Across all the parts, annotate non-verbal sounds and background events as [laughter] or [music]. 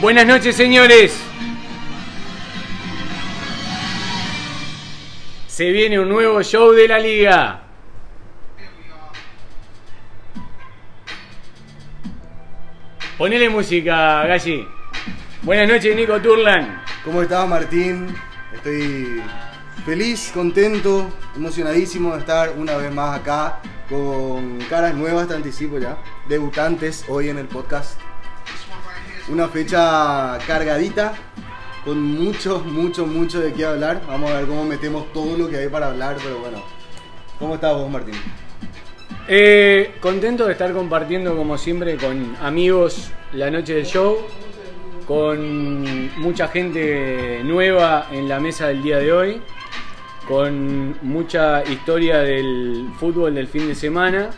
Buenas noches, señores. Se viene un nuevo show de la liga. Ponele música, Galli. Buenas noches, Nico Turlan. ¿Cómo estás, Martín? Estoy feliz, contento, emocionadísimo de estar una vez más acá con caras nuevas, te anticipo ya, debutantes hoy en el podcast. Una fecha cargadita, con mucho, mucho, mucho de qué hablar. Vamos a ver cómo metemos todo lo que hay para hablar, pero bueno. ¿Cómo estás vos, Martín? Eh, contento de estar compartiendo como siempre con amigos la noche del show, con mucha gente nueva en la mesa del día de hoy, con mucha historia del fútbol del fin de semana.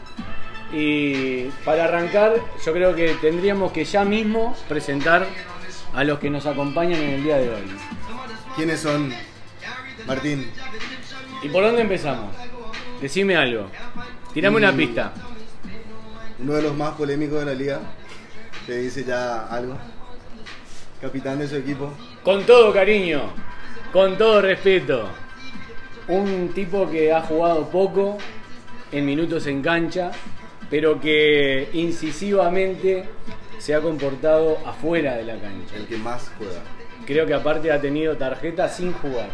Y para arrancar, yo creo que tendríamos que ya mismo presentar a los que nos acompañan en el día de hoy. ¿Quiénes son, Martín? ¿Y por dónde empezamos? Decime algo. Tirame una Mm. pista. Uno de los más polémicos de la liga. Te dice ya algo. Capitán de su equipo. Con todo cariño, con todo respeto. Un tipo que ha jugado poco en minutos en cancha, pero que incisivamente se ha comportado afuera de la cancha. El que más juega. Creo que aparte ha tenido tarjeta sin jugar.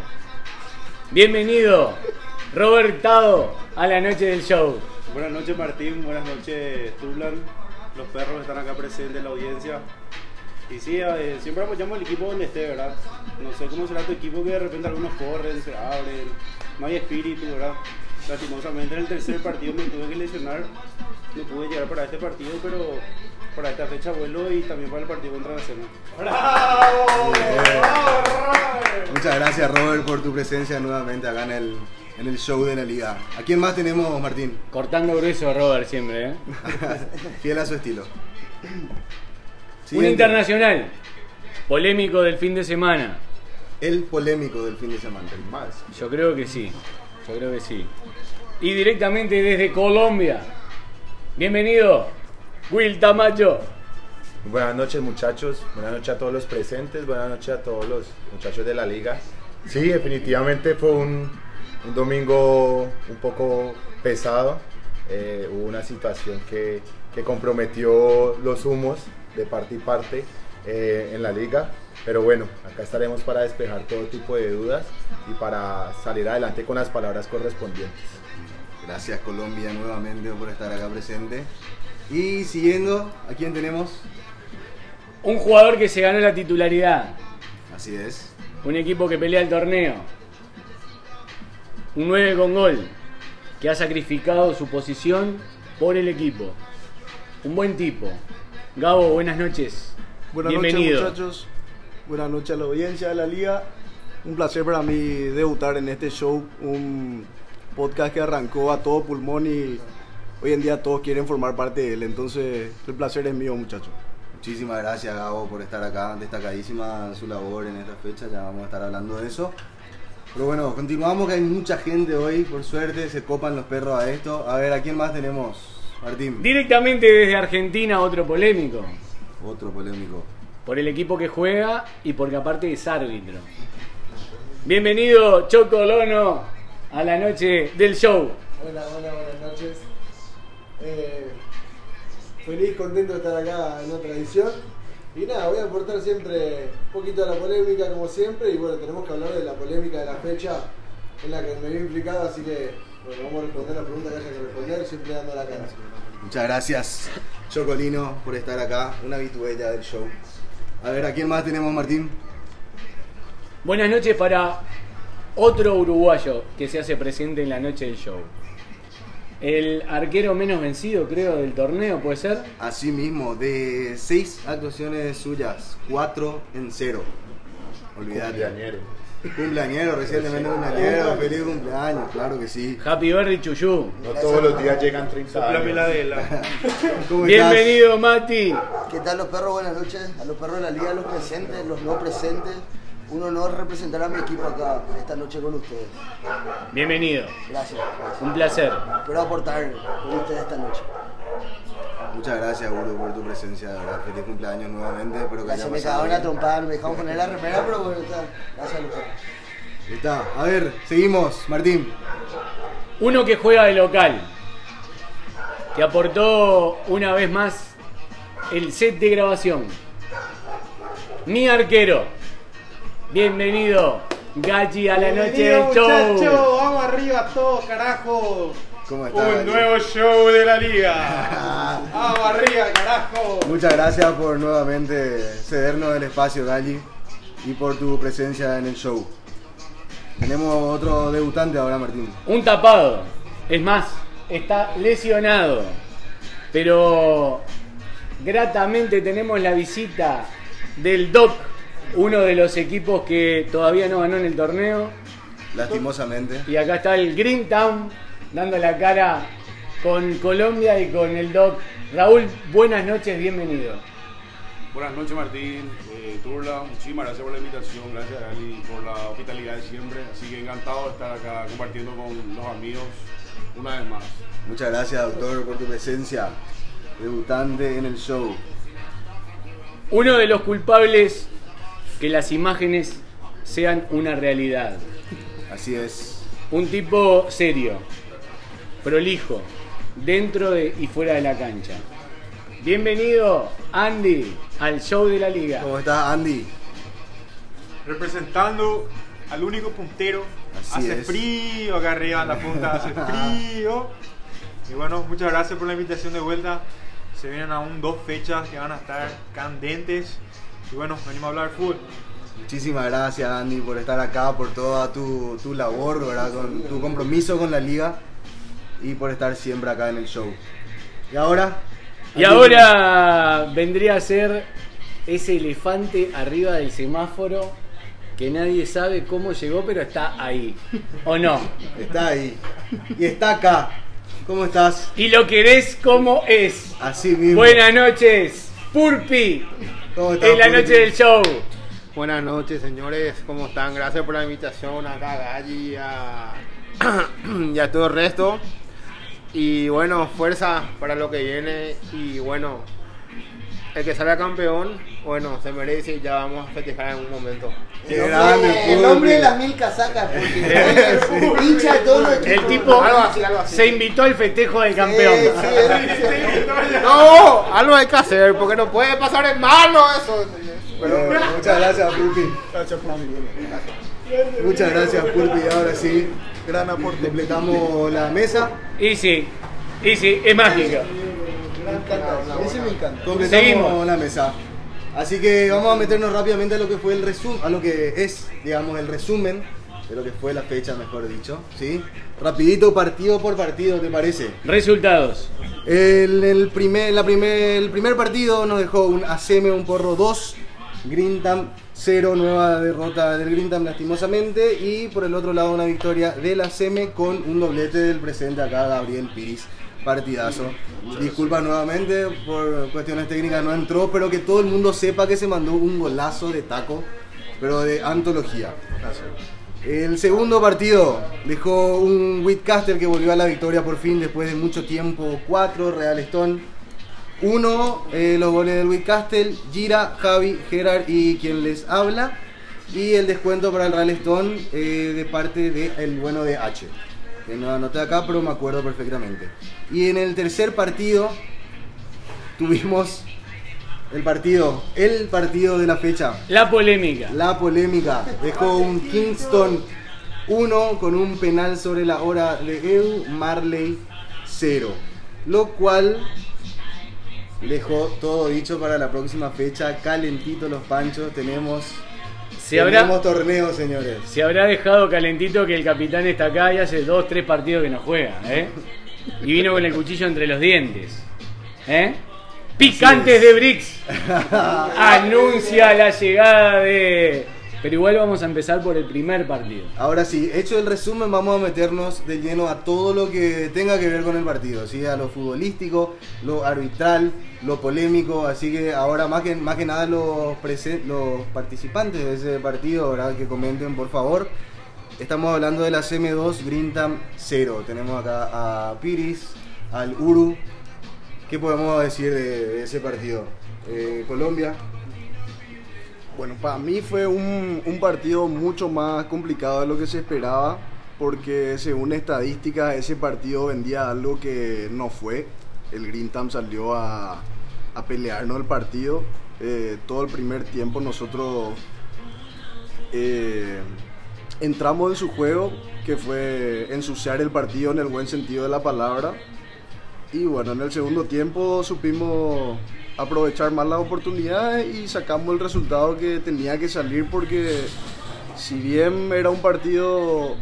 Bienvenido, Robertado, a la noche del show. Buenas noches Martín, buenas noches Tublan, los perros que están acá presentes en la audiencia. Y sí, eh, siempre apoyamos al equipo donde esté, ¿verdad? No sé cómo será tu equipo que de repente algunos corren, se abren, no hay espíritu, ¿verdad? Lastimosamente en el tercer partido me tuve que lesionar, no pude llegar para este partido, pero para esta fecha vuelo y también para el partido contra Nacional. Muchas gracias Robert por tu presencia nuevamente acá en el, en el show de la liga. ¿A quién más tenemos, Martín? Cortando grueso Robert siempre, ¿eh? [laughs] Fiel a su estilo. Un internacional polémico del fin de semana. El polémico del fin de semana. El más. Yo creo que sí, yo creo que sí. Y directamente desde Colombia. Bienvenido, Will Tamacho. Buenas noches muchachos, buenas noches a todos los presentes, buenas noches a todos los muchachos de la liga. Sí, definitivamente fue un, un domingo un poco pesado. Eh, hubo una situación que, que comprometió los humos de parte y parte eh, en la liga. Pero bueno, acá estaremos para despejar todo tipo de dudas y para salir adelante con las palabras correspondientes. Gracias Colombia nuevamente por estar acá presente. Y siguiendo, ¿a quién tenemos? Un jugador que se ganó la titularidad. Así es. Un equipo que pelea el torneo. Un 9 con gol. Que ha sacrificado su posición por el equipo. Un buen tipo. Gabo, buenas noches. Buenas Bienvenido. noches muchachos, buenas noches a la audiencia de la liga. Un placer para mí debutar en este show, un podcast que arrancó a todo pulmón y hoy en día todos quieren formar parte de él. Entonces el placer es mío muchachos. Muchísimas gracias Gabo por estar acá, destacadísima su labor en esta fecha, ya vamos a estar hablando de eso. Pero bueno, continuamos que hay mucha gente hoy, por suerte, se copan los perros a esto. A ver, ¿a quién más tenemos? Martín. Directamente desde Argentina, otro polémico. Otro polémico. Por el equipo que juega y porque aparte es árbitro. Bienvenido, Choco Lono, a la noche del show. Hola, hola, buenas noches. Eh, feliz, contento de estar acá en otra edición. Y nada, voy a aportar siempre un poquito de la polémica como siempre. Y bueno, tenemos que hablar de la polémica de la fecha en la que me vi implicado. Así que bueno, vamos a responder la pregunta que haya que responder, siempre dando la cara. Muchas gracias, Chocolino, por estar acá, una habituella del show. A ver, ¿a quién más tenemos, Martín? Buenas noches para otro uruguayo que se hace presente en la noche del show. El arquero menos vencido, creo, del torneo, ¿puede ser? Así mismo, de seis actuaciones suyas, cuatro en cero. Olvídate. Cumpleañero. Cumpleañero, recientemente cumpleañero, feliz cumpleaños, claro que sí. Happy birthday, Chuyú. No todos los días llegan 30 Soplame la años. [laughs] Bienvenido, Mati. ¿Qué tal los perros? Buenas noches. A los perros de la liga, los presentes, los no presentes. Un honor representar a mi equipo acá esta noche con ustedes. Bienvenido. Gracias. Un placer. Espero aportar con ustedes esta noche. Muchas gracias, Uru, por tu presencia. verdad. Feliz cumpleaños nuevamente. Espero que se me cagaba una trompada, me dejaron poner la remera, pero bueno, está. Gracias, Lucas. Ahí Está. A ver, seguimos, Martín. Uno que juega de local, que aportó una vez más el set de grabación. Mi arquero. Bienvenido, Gachi, a la noche del show. vamos arriba todos, carajo. ¿Cómo estás? Un Gachi? nuevo show de la liga. [laughs] vamos arriba, carajo. Muchas gracias por nuevamente cedernos el espacio, Gali, y por tu presencia en el show. Tenemos otro debutante ahora, Martín. Un tapado. Es más, está lesionado. Pero gratamente tenemos la visita del DOC, uno de los equipos que todavía no ganó en el torneo. Lastimosamente. Y acá está el Green Town dando la cara con Colombia y con el DOC. Raúl, buenas noches, bienvenido. Buenas noches Martín, eh, Turla, muchísimas gracias por la invitación, gracias Ali por la hospitalidad de siempre, así que encantado de estar acá compartiendo con los amigos una vez más. Muchas gracias, doctor, por tu presencia. Debutante en el show. Uno de los culpables que las imágenes sean una realidad. Así es. Un tipo serio, prolijo, dentro de y fuera de la cancha. Bienvenido, Andy, al show de la liga. ¿Cómo estás, Andy? Representando al único puntero. Así hace es. frío acá arriba en la punta, hace [laughs] frío. Y bueno, muchas gracias por la invitación de vuelta. Se vienen aún dos fechas que van a estar candentes. Y bueno, venimos a hablar fútbol. Muchísimas gracias, Andy, por estar acá, por toda tu, tu labor, ¿verdad? Con tu compromiso con la liga y por estar siempre acá en el show. Y ahora. Y ahora vendría a ser ese elefante arriba del semáforo que nadie sabe cómo llegó, pero está ahí. ¿O no? Está ahí. Y está acá. ¿Cómo estás? Y lo querés como es. Así mismo. Buenas noches, Purpi. ¿Cómo estás, En la noche del show. Buenas noches, señores. ¿Cómo están? Gracias por la invitación acá a Galli [clears throat] a, y a todo el resto. Y bueno, fuerza para lo que viene. Y bueno, el que salga campeón, bueno, se merece y ya vamos a festejar en un momento. El grande, hombre, el de las mil casacas, porque [laughs] hincha de todos los El equipos. tipo Algo así, algo así. se invitó al festejo del campeón. Sí, sí, [laughs] No, algo hay que hacer porque no puede pasar en mano eso. Pero, Eh, muchas gracias, Pulpi. Muchas gracias, Pulpi. Ahora sí, Gran aporte. completamos la mesa. Y sí, y sí, es mágico. Me encanta, ese me encanta. Completamos Seguimos. la mesa. Así que vamos a meternos rápidamente a lo que fue el resumen, a lo que es, digamos, el resumen de lo que fue la fecha, mejor dicho, ¿sí? Rapidito, partido por partido, ¿te parece? Resultados. El, el primer, la primer, el primer partido nos dejó un ACM, un porro 2, Grintam 0, nueva derrota del Grintam lastimosamente, y por el otro lado una victoria del ACM con un doblete del presente acá, Gabriel Piris. Partidazo. Disculpa nuevamente por cuestiones técnicas, no entró, pero que todo el mundo sepa que se mandó un golazo de taco, pero de antología. El segundo partido dejó un Whitcaster que volvió a la victoria por fin después de mucho tiempo. 4, Real Stone. 1, los goles del Whitcastle, Gira, Javi, Gerard y quien les habla. Y el descuento para el Real Stone eh, de parte del bueno de H. Que no anoté acá, pero me acuerdo perfectamente. Y en el tercer partido tuvimos el partido, el partido de la fecha. La polémica. La polémica dejó un Kingston 1 con un penal sobre la hora de Edu Marley 0. Lo cual dejó todo dicho para la próxima fecha. Calentito los panchos. Tenemos, Se habrá, tenemos torneo, señores. se habrá dejado calentito que el capitán está acá y hace dos, tres partidos que no juega, ¿eh? [laughs] Y vino con el cuchillo entre los dientes. ¿Eh? Picantes de Brix. [laughs] Anuncia la llegada de. Pero igual vamos a empezar por el primer partido. Ahora sí, hecho el resumen, vamos a meternos de lleno a todo lo que tenga que ver con el partido, ¿sí? a lo futbolístico, lo arbitral, lo polémico, así que ahora más que, más que nada los, los participantes de ese partido, ¿verdad? que comenten por favor. Estamos hablando de la CM2 Grintam 0. Tenemos acá a Piris, al Uru, ¿Qué podemos decir de, ese partido? Eh, Colombia, Bueno, para mí fue un, un partido mucho más complicado de lo que se esperaba, porque según estadísticas ese partido vendía algo que no fue. El Green Tam salió a, a pelearnos el partido. Eh, todo el primer tiempo nosotros eh, entramos en su juego, que fue ensuciar el partido en el buen sentido de la palabra. Y bueno, en el segundo tiempo supimos aprovechar más las oportunidades y sacamos el resultado que tenía que salir porque si bien era un partido,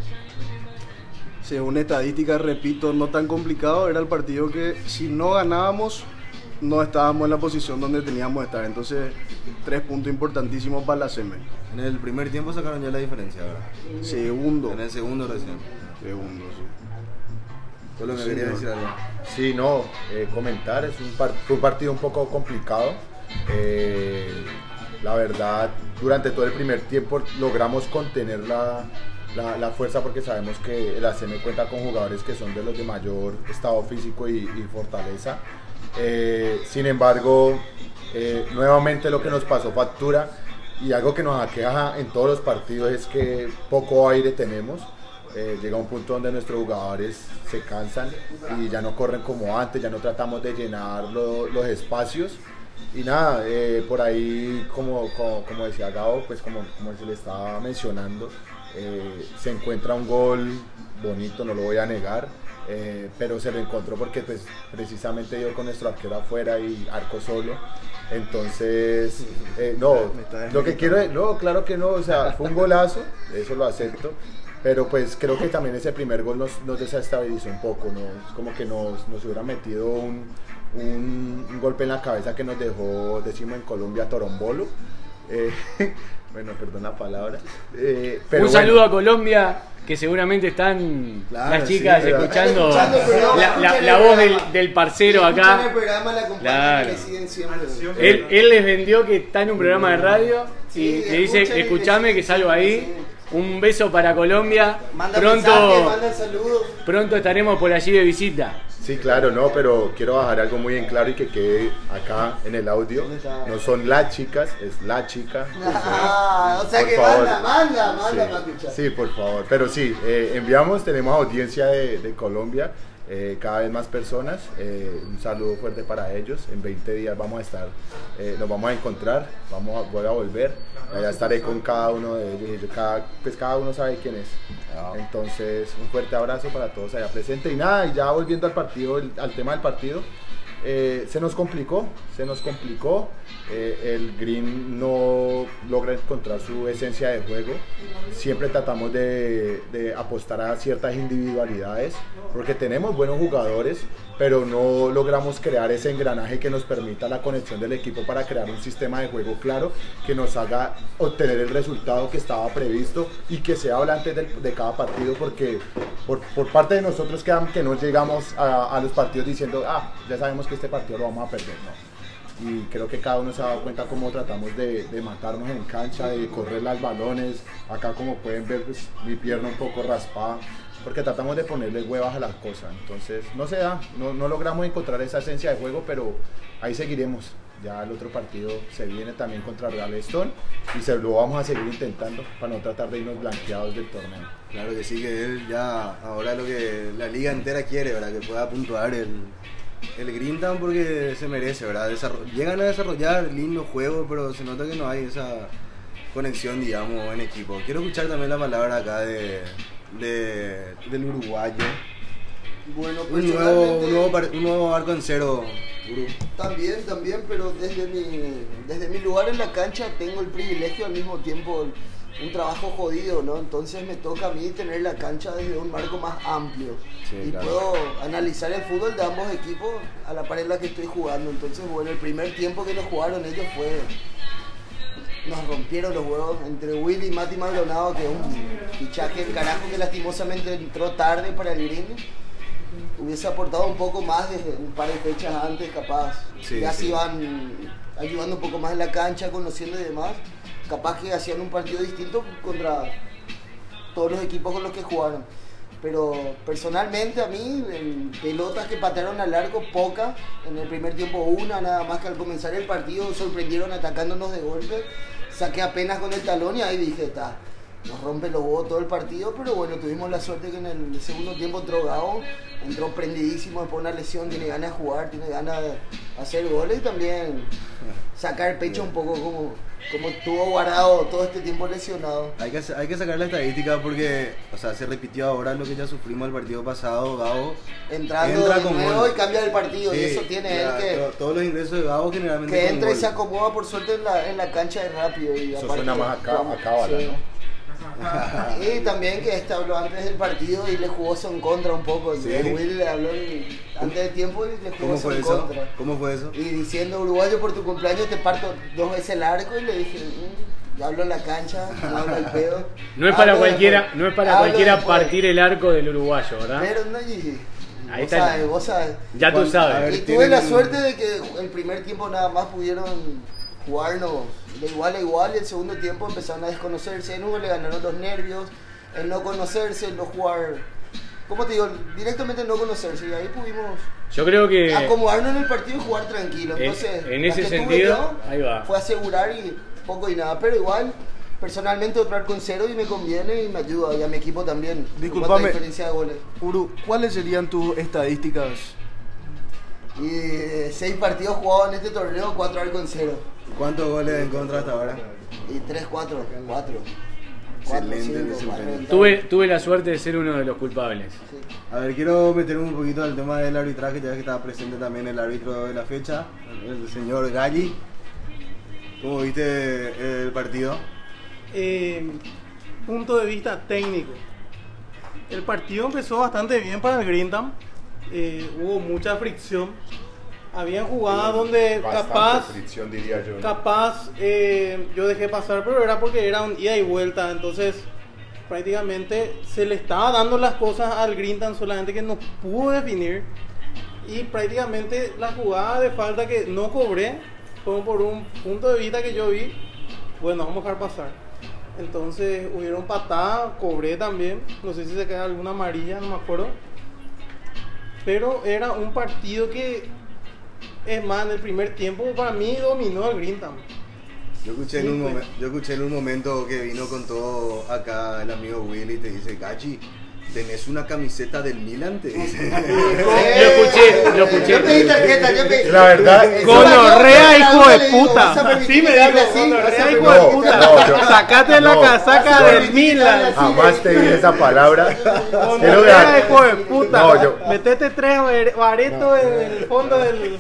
según estadísticas, repito, no tan complicado, era el partido que si no ganábamos no estábamos en la posición donde teníamos que estar. Entonces, tres puntos importantísimos para la SEME. en el primer tiempo sacaron ya la diferencia, ¿verdad? Segundo. En el segundo recién. Segundo, sí. Colombia Sí, quería no. decir algo. Sí, no, eh, comentar, es un, par- fue un partido un poco complicado. Eh, la verdad, durante todo el primer tiempo logramos contener la, la- la fuerza porque sabemos que el ACM cuenta con jugadores que son de los de mayor estado físico y, y fortaleza. Eh, sin embargo, eh, nuevamente lo que nos pasó factura y algo que nos aqueja en todos los partidos es que poco aire tenemos. Eh, llega un punto donde nuestros jugadores se cansan y ya no corren como antes, ya no tratamos de llenar lo- los espacios. Y nada, eh, por ahí, como, como, decía Gabo, pues como, como se le estaba mencionando, se encuentra un gol bonito, no lo voy a negar, eh, pero se lo encontró porque pues precisamente yo con nuestro arquero afuera y arco solo. Entonces, eh, no, lo que quiero, no, claro que no, o sea, fue un golazo, eso lo acepto, pero pues creo que también ese primer gol nos, nos desestabilizó un poco, ¿no? Es como que nos, nos hubiera metido un, un- un golpe en la cabeza que nos dejó, decimos en Colombia, torombolo. Eh, [laughs] bueno, perdón la palabra. Eh, pero Un bueno. saludo a Colombia, que seguramente están Claro, las chicas sí, escuchando, la, voz del, del parcero el acá. programa, la Claro. siguen. Él, él les vendió que está en un programa de radio y Sí, le dice, escuchame que salgo ahí. Un beso para Colombia. Manda mensaje, Pronto, manda saludos. pronto estaremos por allí de visita. Sí, claro, no, pero quiero bajar algo muy en claro y que quede acá en el audio. No son las chicas, es la chica. Ah, o sea Por que favor. manda, manda, manda Sí, para escuchar. sí, por favor. Pero sí, eh, enviamos, tenemos audiencia de, de Colombia, eh, cada vez más personas. eh, un saludo fuerte para ellos. En 20 días vamos a estar, eh, nos vamos a encontrar, vamos a, voy a volver. Allá estaré con cada uno de ellos yo cada, pues cada uno sabe quién es. Entonces, un fuerte abrazo para todos allá presentes. Y nada, y ya volviendo al partido, el- al tema del partido. eh, se nos complicó, se nos complicó. Eh, el Green no logra encontrar su esencia de juego. Siempre tratamos de, de apostar a ciertas individualidades porque tenemos buenos jugadores, pero no logramos crear ese engranaje que nos permita la conexión del equipo para crear un sistema de juego claro que nos haga obtener el resultado que estaba previsto y que se habla antes del- de cada partido porque por, por parte de nosotros que, que no llegamos a, a los partidos diciendo, ah, ya sabemos que este partido lo vamos a perder, no. Y creo que cada uno se ha dado cuenta cómo tratamos de, de matarnos en cancha, de correr las balones. Acá como pueden ver, pues, mi pierna un poco raspada, porque tratamos de ponerle huevas a las cosas. Entonces, no se da, no, no logramos encontrar esa esencia de juego, pero ahí seguiremos. Ya el otro partido se viene también contra Real Stone y se lo vamos a seguir intentando para no tratar de irnos blanqueados del torneo. Claro que sí, que él ya ahora lo que la liga entera quiere, ¿verdad? Que pueda puntuar el, el Green Town porque se merece, ¿verdad? Desarro- llegan a desarrollar lindos juegos, pero se nota que no hay esa conexión, digamos, en equipo. Quiero escuchar también la palabra acá de, de- del uruguayo. Bueno, Un nuevo, un nuevo, un nuevo arco en cero. También, también, pero desde mi, desde mi lugar en la cancha tengo el privilegio al mismo tiempo un trabajo jodido, ¿no? Entonces me toca a mí tener la cancha desde un marco más amplio Sí, y claro. puedo analizar el fútbol de ambos equipos a la par en la que estoy jugando. Entonces, bueno, el primer tiempo que nos jugaron ellos fue nos rompieron los huevos entre Willy y Mati Maldonado, que es un fichaje del carajo que lastimosamente entró tarde para el Green. Hubiese aportado un poco más desde un par de fechas antes, capaz. Sí, ya sí. se iban ayudando un poco más en la cancha, conociendo y demás. Capaz que hacían un partido distinto contra todos los equipos con los que jugaron. Pero personalmente a mí, pelotas que patearon al arco, pocas. En el primer tiempo una, nada más que al comenzar el partido sorprendieron atacándonos de golpe. Saqué apenas con el talón y ahí dije, está, nos rompe los huevos todo el partido, pero bueno, tuvimos la suerte que en el segundo tiempo entró Gao, entró prendidísimo después de una lesión, tiene ganas de jugar, tiene ganas de hacer goles y también sacar pecho un poco como, como estuvo guardado todo este tiempo lesionado. Hay que, hay que sacar la estadística porque, o sea, se repitió ahora lo que ya sufrimos el partido pasado. Gabo Entrando entra de con nuevo gol. y cambia el partido, y eso tiene ya, él que, to- Todos los ingresos de Gabo generalmente. que entra y se acomoda por suerte en la, en la cancha de rápido. Y Eso aparte suena más a, cá- jugamos- a cábala, sí. ¿no? Y también que este habló antes del partido y le jugó son contra un poco. Sí. Will le habló en- antes del tiempo y le jugó ¿Cómo fue son eso? contra. ¿Cómo fue eso? Y diciendo, uruguayo, por tu cumpleaños te parto dos veces el arco. Y le dije, "Mm, ya hablo en la cancha, no hablo el pedo. [laughs] No es para Hablo cualquiera, después. no es para Hablo cualquiera después. partir el arco del uruguayo, ¿verdad? Pero no, y, Ahí vos está. sabes, vos sabes. Ya tú sabes. ver, Y tuve tienen- la suerte de que el primer tiempo nada más pudieron jugarnos de igual a igual el segundo tiempo empezaron a desconocerse. En uno le ganaron los nervios, el no conocerse, el no jugar. ¿Cómo te digo? Directamente el no conocerse. Y ahí pudimos Yo creo que acomodarnos en el partido y jugar tranquilo. En- Entonces, en ese sentido, yo ahí va. Fue asegurar y poco y nada. Pero igual, personalmente, operar con cero y me conviene y me ayuda. Y a mi equipo también. Disculpame. diferencia de goles. Uru, ¿cuáles serían tus estadísticas? Y eh, seis partidos jugados en este torneo, cuatro arco en cero. ¿Cuántos goles en contra hasta ahora? Y 3, 4, 4. Excelente desempeño. tuve, tuve la suerte de ser uno de los culpables. A ver, quiero meterme un poquito al tema del arbitraje, ya que estaba presente también el árbitro de la fecha, el señor Galli. ¿Cómo viste el partido? Eh, punto de vista técnico. El partido empezó bastante bien para el Grindam. Eh, hubo mucha fricción. Habían jugadas donde capaz, fricción, diría yo. ¿no? capaz eh, yo dejé pasar, pero era porque era un ida y vuelta. Entonces prácticamente se le estaba dando las cosas al Grindam, solamente que no pudo definir. Y prácticamente la jugada de falta que no cobré, como por un punto de vista que yo vi, bueno, vamos a dejar pasar. Entonces hubieron patadas, cobré también, no sé si se queda alguna amarilla, no me acuerdo. Pero era un partido que, es más, en el primer tiempo para mí dominó el Greentown. Yo escuché, en un momen- yo escuché en un momento que vino con todo acá el amigo Willy y te dice, Gachi, ¿tenés una camiseta del Milan? Te dice. [laughs] Lo escuché, lo escuché. Yo pedí tarjeta, yo pedí. La verdad, Gonorrea, yo, hijo de puta. ¿vas a permitir Sí me dijo, así? gonorrea, ¿Vas a hijo de puta. yo- Sacate la casaca Yo- del Milan. jamás te dije esa [laughs] palabra. Gonorrea, hijo de puta. No, yo- Metete tres bare- baretos en el fondo del.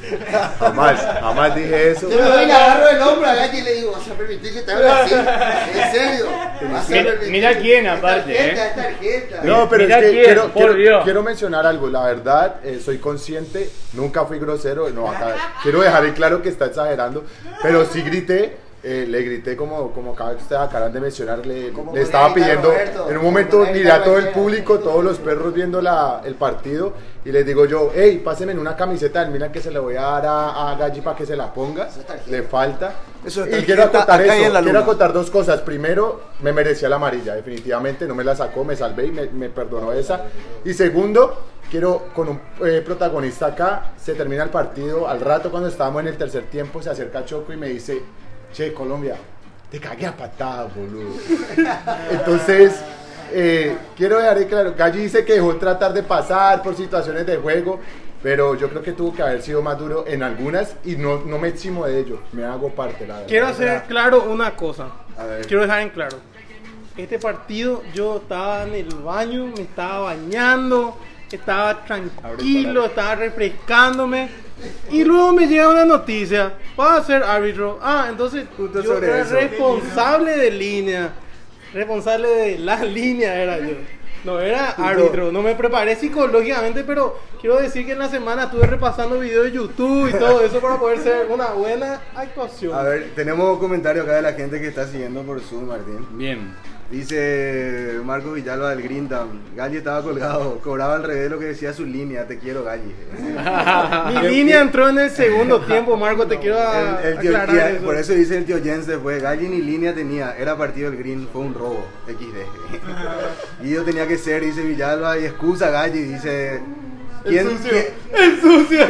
jamás, jamás dije eso. Yo me voy y le agarro el hombro a Galli y le digo, ¿vas a permitir que te hable así? [laughs] ¿En serio? ¿Vas a Mira- quién, Es aparte, tarjeta, ¿eh? es tarjeta. No, pero Es que quién, quiero, por quiero, Dios. quiero mencionar algo. La verdad, eh, soy consciente, nunca fui grosero. No, acá, quiero dejar en claro que está exagerando, pero sí grité. eh, le grité como, como ustedes acaban de mencionar, le, Como le estaba pidiendo, Roberto, en un momento miré a todo el público, todos los perros viendo la, el partido, y les digo yo, hey, pásenme en una camiseta Milan que se le voy a dar a, a Galli para que se la ponga, le falta. Eso es y tarjeta quiero acotar acá y eso, en la quiero acotar dos cosas. Primero, me merecía la amarilla, definitivamente, no me la sacó, me salvé y me, me perdonó esa. Y segundo, quiero con un eh, protagonista acá, se termina el partido, al rato cuando estábamos en el tercer tiempo, se acerca Choco y me dice, che, Colombia, te cagué a patadas, boludo. [laughs] Entonces, eh, quiero dejar claro, Galli dice que dejó tratar de pasar por situaciones de juego, pero yo creo que tuvo que haber sido más duro en algunas y no, no me eximo de ello, me hago parte, la verdad. Quiero hacer claro una cosa. A ver. Quiero dejar en claro. Este partido yo estaba en el baño, me estaba bañando, estaba tranquilo, estaba refrescándome. Y luego me llega una noticia, va a ser árbitro. Ah, entonces Justo yo era eso. responsable de línea. Responsable de la [laughs] línea era yo. No era árbitro, no me preparé psicológicamente, pero quiero decir que en la semana estuve repasando videos de YouTube y todo eso para poder ser una buena actuación. A ver, tenemos comentarios acá de la gente que está siguiendo por Zoom, Martín. Bien. Dice Marco Villalba del Greentown. Galli estaba colgado, cobraba al revés lo que decía su línea. Te quiero, Galli. [laughs] Mi [laughs] línea entró en el segundo tiempo, Marco, te [laughs] quiero a- El- el tío- aclarar y- eso. por eso dice el tío Jens después, Galli ni línea tenía, era partido del Green, fue un robo, XD. y yo tenía que ser, dice Villalba, y excusa Galli, dice... ¿Quién, quién- ¡El sucio!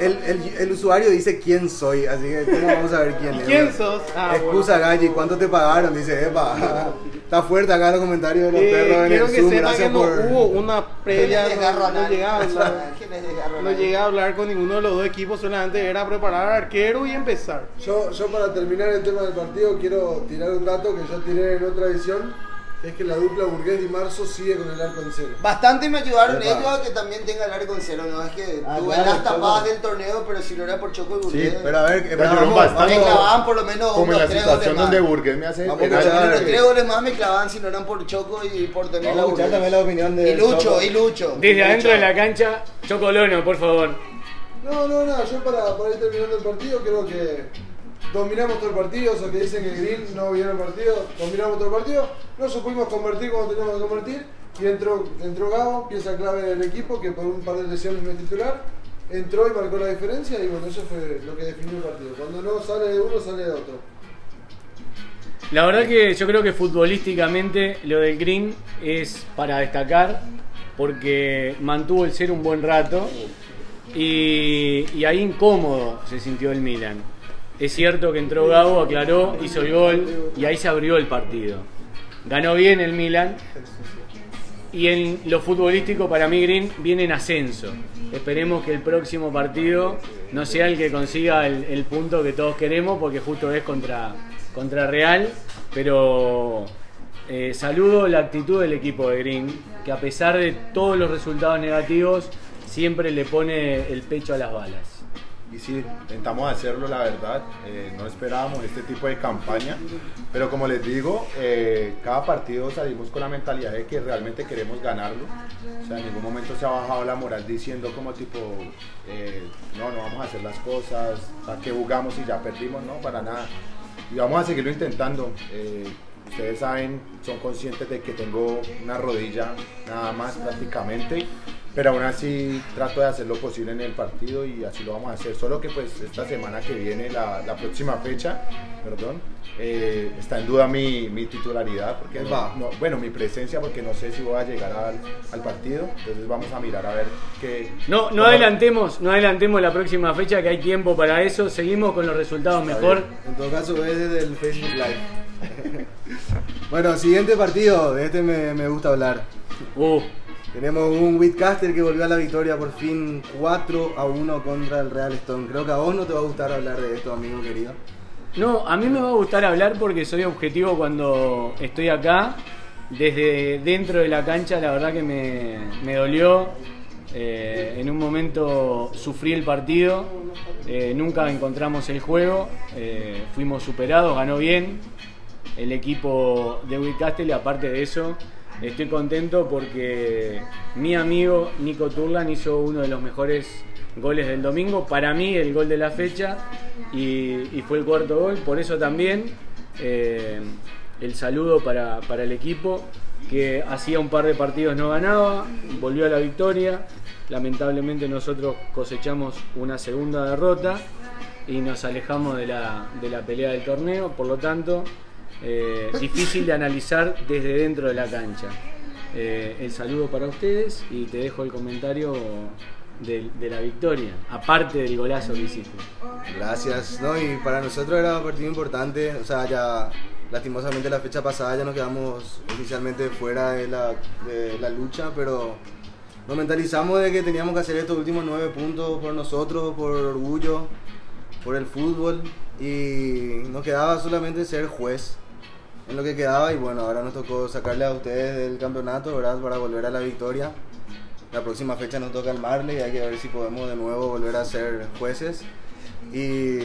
el, el- el usuario dice quién soy, así que ¿cómo vamos a ver quién ¿Y es? quién sos? Ah, Excusa Galli, ¿cuánto te pagaron? Dice, epa, está fuerte acá los comentarios de los Eh, perros en el que Zoom, sepa gracias que no por... hubo una previa, ¿Quién desgarró a no, llegué a hablar. ¿Quién les desgarró a No llegué a hablar con ninguno de los dos equipos, solamente era preparar al arquero y empezar. Yo, yo para terminar el tema del partido quiero tirar un dato que ya tiré en otra edición, es que la dupla Burgués y Marzo sigue con el arco en cero. Bastante me ayudaron Epa. ellos a que también tenga el arco en cero, ¿no? Es que Ah, tuve claro, las tapadas del torneo, pero si no era por Choco y Sí, Burgués. Pero a ver, vamos, bastante. me clavaban por lo menos Como en unos la tres situación donde Burgues me hace Vamos. Por lo tres goles más me clavaban si no eran por Choco y por tener Vamos la Burgués. también la opinión de Y Lucho, Choco. y Lucho. Desde Lucho. adentro de la cancha, Chocolono, por favor. No, no, no, yo para, para ir terminando el partido creo que dominamos todo el partido, o sea que dicen que Green no vieron el partido, dominamos todo el partido, no supimos convertir como teníamos que convertir y entró, entró Gabo, pieza clave del equipo que por un par de lesiones no es titular, entró y marcó la diferencia y bueno, eso fue lo que definió el partido. Cuando no sale de uno, sale de otro. La verdad que yo creo que futbolísticamente lo del Green es para destacar porque mantuvo el ser un buen rato y, y ahí incómodo se sintió el Milan. Es cierto que entró Gabo, aclaró, hizo el gol y ahí se abrió el partido. Ganó bien el Milan y en lo futbolístico para mí Green viene en ascenso. Esperemos que el próximo partido no sea el que consiga el, punto que todos queremos porque justo es contra, contra Real. Pero eh, saludo la actitud del equipo de Green, que a pesar de todos los resultados negativos, siempre le pone el pecho a las balas. Y sí, intentamos hacerlo, la verdad. Eh, no esperábamos este tipo de campaña. Pero como les digo, eh, cada partido salimos con la mentalidad de que realmente queremos ganarlo. O sea, en ningún momento se ha bajado la moral diciendo como tipo, eh, no, no vamos a hacer las cosas, ¿para qué jugamos y ya perdimos? No, para nada. Y vamos a seguirlo intentando. Ustedes saben, son conscientes de que tengo una rodilla nada más prácticamente. Pero aún así trato de hacer lo posible en el partido y así lo vamos a hacer. Solo que pues esta semana que viene, la, la próxima fecha, perdón, eh, está en duda mi, mi titularidad, porque no- bueno, mi presencia, porque no sé si voy a llegar al, al partido. Entonces vamos a mirar a ver qué... No, no cómo- adelantemos, no adelantemos la próxima fecha que hay tiempo para eso. Seguimos con los resultados mejor. En todo caso, ves desde el Facebook Live. [laughs] bueno, siguiente partido, de este me, me gusta hablar. Uh, Tenemos un Whitcaster que volvió a la victoria por fin 4 a 1 contra el Real Stone. Creo que a vos no te va a gustar hablar de esto, amigo querido. No, a mí me va a gustar hablar porque soy objetivo cuando estoy acá. Desde dentro de la cancha, la verdad que me, me dolió. Eh, en un momento sufrí el partido, eh, nunca encontramos el juego, eh, fuimos superados, ganó bien el equipo de Whitcastle y aparte de eso estoy contento porque mi amigo Nico Turlan hizo uno de los mejores goles del domingo, para mí el gol de la fecha y, fue el cuarto gol, por eso también eh, el saludo para, para el equipo que hacía un par de partidos no ganaba, volvió a la victoria, lamentablemente nosotros cosechamos una segunda derrota y nos alejamos de la, de la pelea del torneo, por lo tanto eh, difícil de analizar desde dentro de la cancha. Eh, el saludo para ustedes y te dejo el comentario de, de la victoria, aparte del golazo que hiciste. Gracias, ¿no? Y para nosotros era un partido importante, o sea, ya lastimosamente la fecha pasada ya nos quedamos oficialmente fuera de la, de la lucha, pero nos mentalizamos de que teníamos que hacer estos últimos nueve puntos por nosotros, por orgullo, por el fútbol, y nos quedaba solamente ser juez en lo que quedaba, y bueno, ahora nos tocó sacarle a ustedes del campeonato, ¿verdad? Para volver a la victoria. La próxima fecha nos toca el Marley y hay que ver si podemos de nuevo volver a ser jueces. Y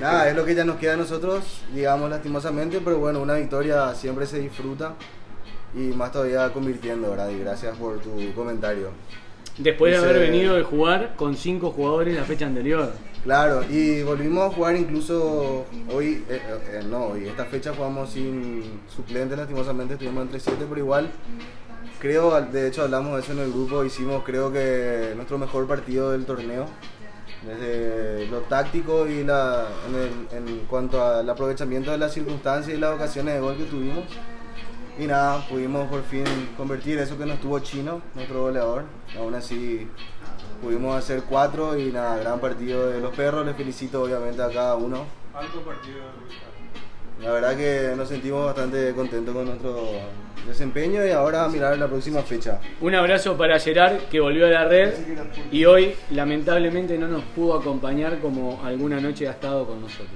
nada, es lo que ya nos queda a nosotros, digamos lastimosamente, pero bueno, una victoria siempre se disfruta y más todavía convirtiendo, ¿verdad? Y gracias por tu comentario. Después de Dice- haber venido de jugar con cinco jugadores la fecha anterior. Claro, y volvimos a jugar incluso hoy, eh, eh, no, hoy, esta fecha jugamos sin suplentes, lastimosamente estuvimos entre 7, pero igual creo, de hecho hablamos de eso en el grupo, hicimos creo que nuestro mejor partido del torneo, desde lo táctico y la, en cuanto al aprovechamiento de las circunstancias y las ocasiones de gol que tuvimos. Y nada, pudimos por fin convertir eso que nos tuvo chino, nuestro goleador. Aún así pudimos hacer cuatro y nada, gran partido de los perros. Les felicito obviamente a cada uno. Alto partido. La verdad que nos sentimos bastante contentos con nuestro desempeño y ahora a mirar la próxima fecha. Un abrazo para Gerard que volvió a la red y hoy lamentablemente no nos pudo acompañar como alguna noche ha estado con nosotros.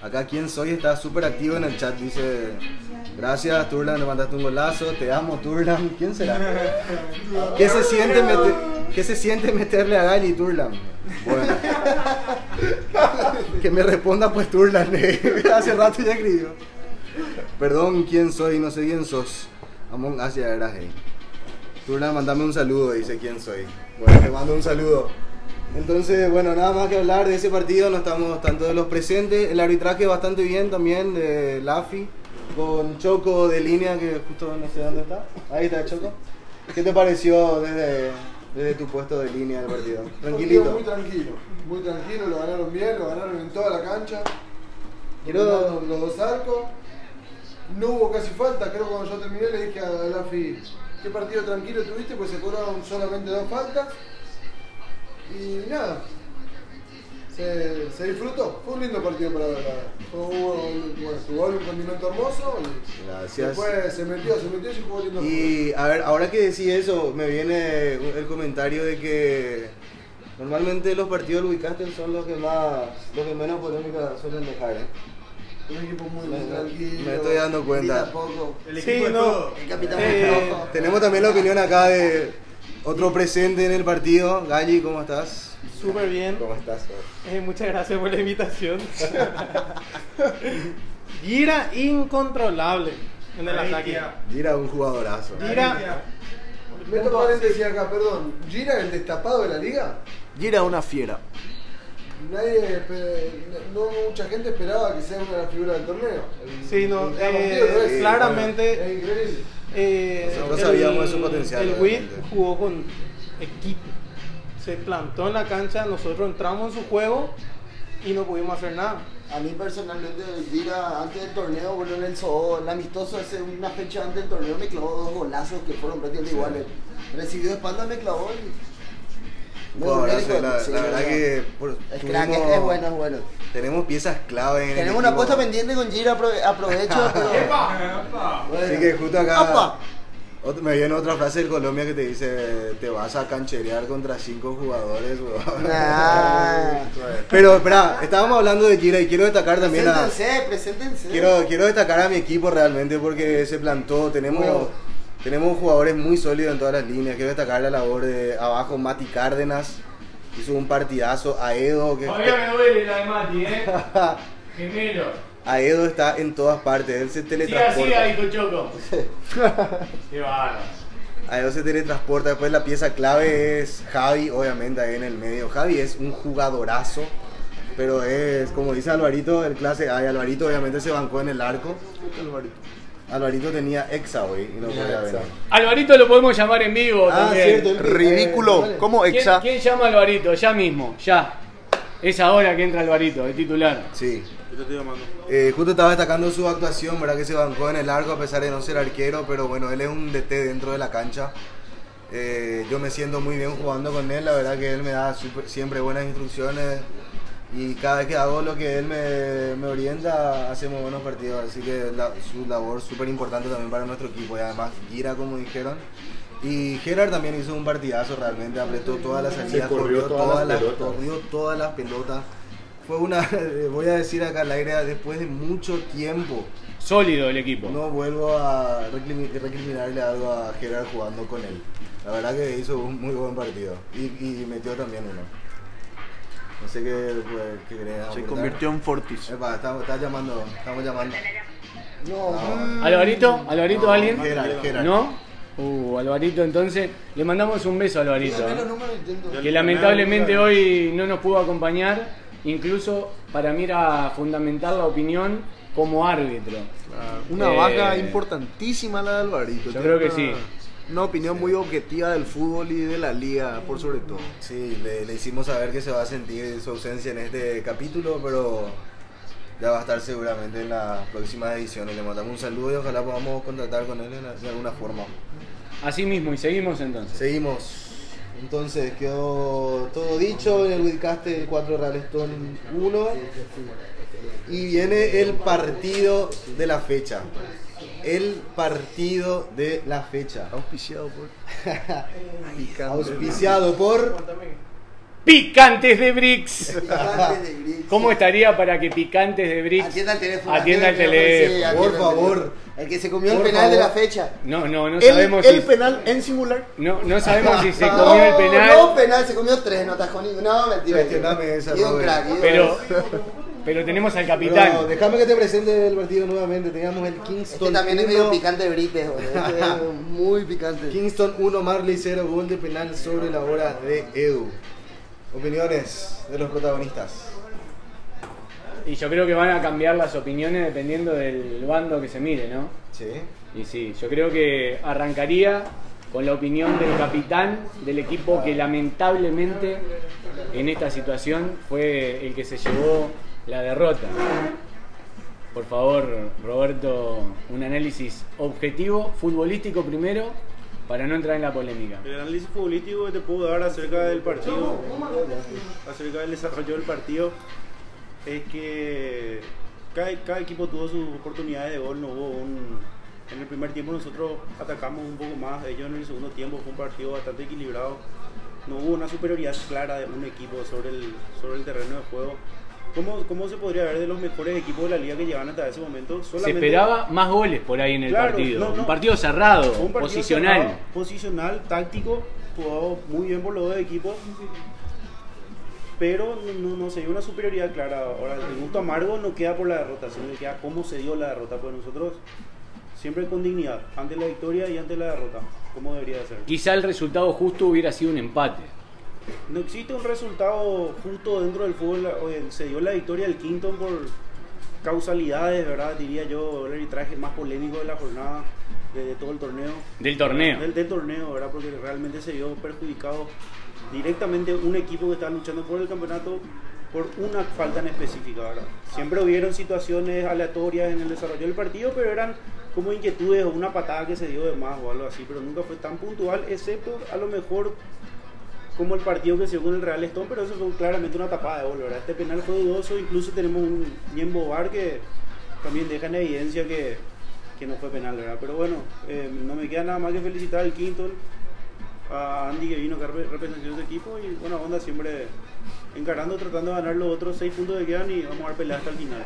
Acá quien soy está súper activo en el chat, dice gracias Turlan, le mandaste un golazo, te amo Turlan, [laughs] ¿quién será? ¿Qué se siente, qué se siente meterle a Gali Turlan? Bueno, [laughs] que me responda pues Turlan, [laughs] hace rato ya escribió. Perdón, ¿quién soy? No sé quién sos. Among Us ya. Turlan, mandame un saludo, dice quién soy. Bueno, te mando un saludo. Entonces, bueno, nada más que hablar de ese partido, no estamos tanto de los presentes. El arbitraje bastante bien también de Lafi, con Choco de línea, que justo no sé dónde está. Ahí está Choco. ¿Qué te pareció desde, desde tu puesto de línea del partido? Tranquilito. Muy tranquilo, muy tranquilo, lo ganaron bien, lo ganaron en toda la cancha. Quiero- los dos arcos. No hubo casi falta, creo que cuando yo terminé le dije a Lafi, ¿qué partido tranquilo tuviste? Pues se cobraron solamente dos faltas. Y nada, se, se disfrutó. Fue un lindo partido para ver. la verdad. Fue, hubo, bueno, jugó un condimento hermoso y Gracias. después se metió, se metió y jugó lindo. Y a ver, ahora que decís eso, me viene el comentario de que normalmente los partidos del Wicastle son los que más, los que menos polémica suelen dejar. ¿eh? Un equipo muy Me- tranquilo. me estoy dando cuenta. El Sí, no. El capitán Eh. Tenemos también la opinión acá de otro presente en el partido. Galli, ¿cómo estás? Súper bien. ¿Cómo estás? Eh, muchas gracias por la invitación. [laughs] Gira incontrolable en el ataque. Gira un jugadorazo. Gira, Meto paréntesis acá, perdón. ¿Gira el destapado de la liga? Gira una fiera. Nadie, no mucha gente esperaba que sea una de las figuras del torneo. El- Sí, no, el eh, es. claramente- Es increíble. Eh, Nosotros sabíamos de su potencial, El WIT jugó con equipo. Se plantó en la cancha, nosotros entramos en su juego y no pudimos hacer nada. A mí personalmente, Dira, antes del torneo, bueno, en el zoo, el amistoso, hace una fecha antes del torneo, me clavó dos golazos que fueron prácticamente iguales. Recibió de espalda, me clavó y. La, juego. Sí, la verdad que por- Es crack, es, tuvimos- es bueno, es bueno. tenemos piezas clave en el Tenemos una apuesta pendiente con Gira, aprove- aprovecho, [laughs] pero. Así que justo acá ¡Apa! ot- me viene otra frase del Colombia que te dice te vas a cancherear contra cinco jugadores, weón". Nah. [laughs] Pero espera, estábamos hablando de Gira y quiero destacar también a Preséntense, preséntense. quiero, quiero destacar a mi equipo realmente porque se plantó, tenemos Bueno. Tenemos jugadores muy sólidos en todas las líneas, quiero destacar la labor de abajo Mati Cárdenas, hizo un partidazo a Edo que Todavía me duele la de Mati, ¿eh? [laughs] Gemelo. a Edo está en todas partes, él se teletransporta. siga, hijo Choco. [laughs] Qué bárbaro. A eso se teletransporta. Después la pieza clave es Javi, obviamente, ahí en el medio. Javi es un jugadorazo. Pero es, como dice Alvarito, el clase A. y Alvarito obviamente se bancó en el arco. Alvarito tenía exa, güey, y no podía venir. Alvarito lo podemos llamar en vivo Ah, también. cierto. el- Ridículo. eh, ¿Cómo ¿Quién, exa? quién llama a Alvarito? Ya mismo, ya. Es ahora que entra Alvarito, el titular. Sí. Yo te estoy llamando. Eh, justo estaba destacando su actuación, ¿verdad? Que se bancó en el arco a pesar de no ser arquero, pero bueno, él es un DT dentro de la cancha. Eh, yo me siento muy bien jugando con él, la verdad que él me da súper- siempre buenas instrucciones y cada vez que hago lo que él me, me orienta, hacemos buenos partidos, así que la- su labor súper importante también para nuestro equipo y además Gira, como dijeron. Y Gerard también hizo un partidazo realmente, apretó todas las salidas, corrió todas todas las corrió todas las pelotas. Fue una, [laughs] voy a decir acá al aire, después de mucho tiempo, Sólido el equipo. no vuelvo a recrimi- recriminarle algo a Gerard jugando con él. La verdad que hizo un muy buen partido y, y metió también uno. No sé qué, pues, qué Se convirtió en Fortis. Epa, estamos, está llamando, estamos llamando. No, No. ¿Alvarito? ¿Alvarito No, alguien? Gerard, Gerard. ¿No? Uh, Alvarito, entonces le mandamos un beso a Alvarito. ¿eh? Que lamentablemente hoy no nos pudo acompañar. Incluso para mí era fundamental la opinión como árbitro. Una Eh, baja importantísima la de Alvarito. yo creo que una- sí. Una opinión muy objetiva del fútbol y de la liga, por sobre todo. Sí, le, le hicimos saber que se va a sentir su ausencia en este capítulo, pero ya va a estar seguramente en las próximas ediciones. Le mandamos un saludo y ojalá podamos contactar con él de alguna forma. Así mismo, y seguimos entonces. Seguimos. Entonces quedó todo dicho en el Widcast 4 Raleston 1. Y viene el partido de la fecha. El partido de la fecha. Auspiciado por. [laughs] Picante. Auspiciado por. Picantes de Bricks. Picantes de gris. ¿Cómo estaría para que Picantes de Bricks Atienda el teléfono. atienda el teléfono? Por favor. El que se comió el penal de la fecha. No, no, no El, sabemos el si penal en singular. no, no sabemos si se No, [laughs] comió el penal. No, penal, se comió tres, no ninguno. No, mentira. Gestioname esa, Pero pero tenemos al Pero capitán. déjame que te presente el partido nuevamente. Teníamos el Kingston Este también es medio 1, picante brites. [laughs] Este es muy picante. Kingston 1, Marley 0, gol de penal sobre la hora de Edu. Opiniones de los protagonistas. Y yo creo que van a cambiar las opiniones dependiendo del bando que se mire, ¿no? Sí. Y sí, yo creo que arrancaría con la opinión del capitán del equipo que lamentablemente en esta situación fue el que se llevó la derrota. Por favor, Roberto, un análisis objetivo, futbolístico primero, para no entrar en la polémica. El análisis futbolístico que te puedo dar acerca del partido, acerca del desarrollo del partido, es que cada, equipo tuvo sus oportunidades de gol, no hubo. En el primer tiempo nosotros atacamos un poco más, ellos en el segundo tiempo fue un partido bastante equilibrado, no hubo una superioridad clara de un equipo sobre el, sobre el terreno de juego. ¿Cómo, ¿Cómo se podría ver de los mejores equipos de la liga que llegaban hasta ese momento? Se esperaba más goles por ahí en el Claro, partido. no, no. Un partido cerrado, un partido posicional. cerrado, posicional, táctico, jugado muy bien por los dos equipos. Pero no, no, no se dio una superioridad clara. Ahora, el gusto amargo no queda por la derrota, sino que queda cómo se dio la derrota. Pues nosotros siempre con dignidad, ante la victoria y ante la derrota, como debería de ser. Quizá el resultado justo hubiera sido un empate. No existe un resultado justo dentro del fútbol. Se dio la victoria del Quinton por causalidades, ¿verdad? Diría yo, el arbitraje más polémico de la jornada, de, de todo el torneo. Del torneo. Del, del torneo, ¿verdad? Porque realmente se vio perjudicado directamente un equipo que estaba luchando por el campeonato por una falta en específica, ¿verdad? Siempre hubieron situaciones aleatorias en el desarrollo del partido, pero eran como inquietudes o una patada que se dio de más o algo así, pero nunca fue tan puntual, excepto a lo mejor como el partido que se dio con el Real Stone, pero eso fue claramente una tapada de gol, ¿verdad? Este penal fue dudoso, incluso tenemos un Ñembo Bar que también deja en evidencia que, que no fue penal, ¿verdad? Pero bueno, eh, no me queda nada más que felicitar al Quinton, a Andy que vino acá rep- representando su equipo y buena onda siempre encarando, tratando de ganar los otros seis puntos que quedan y vamos a dar pelea hasta el final.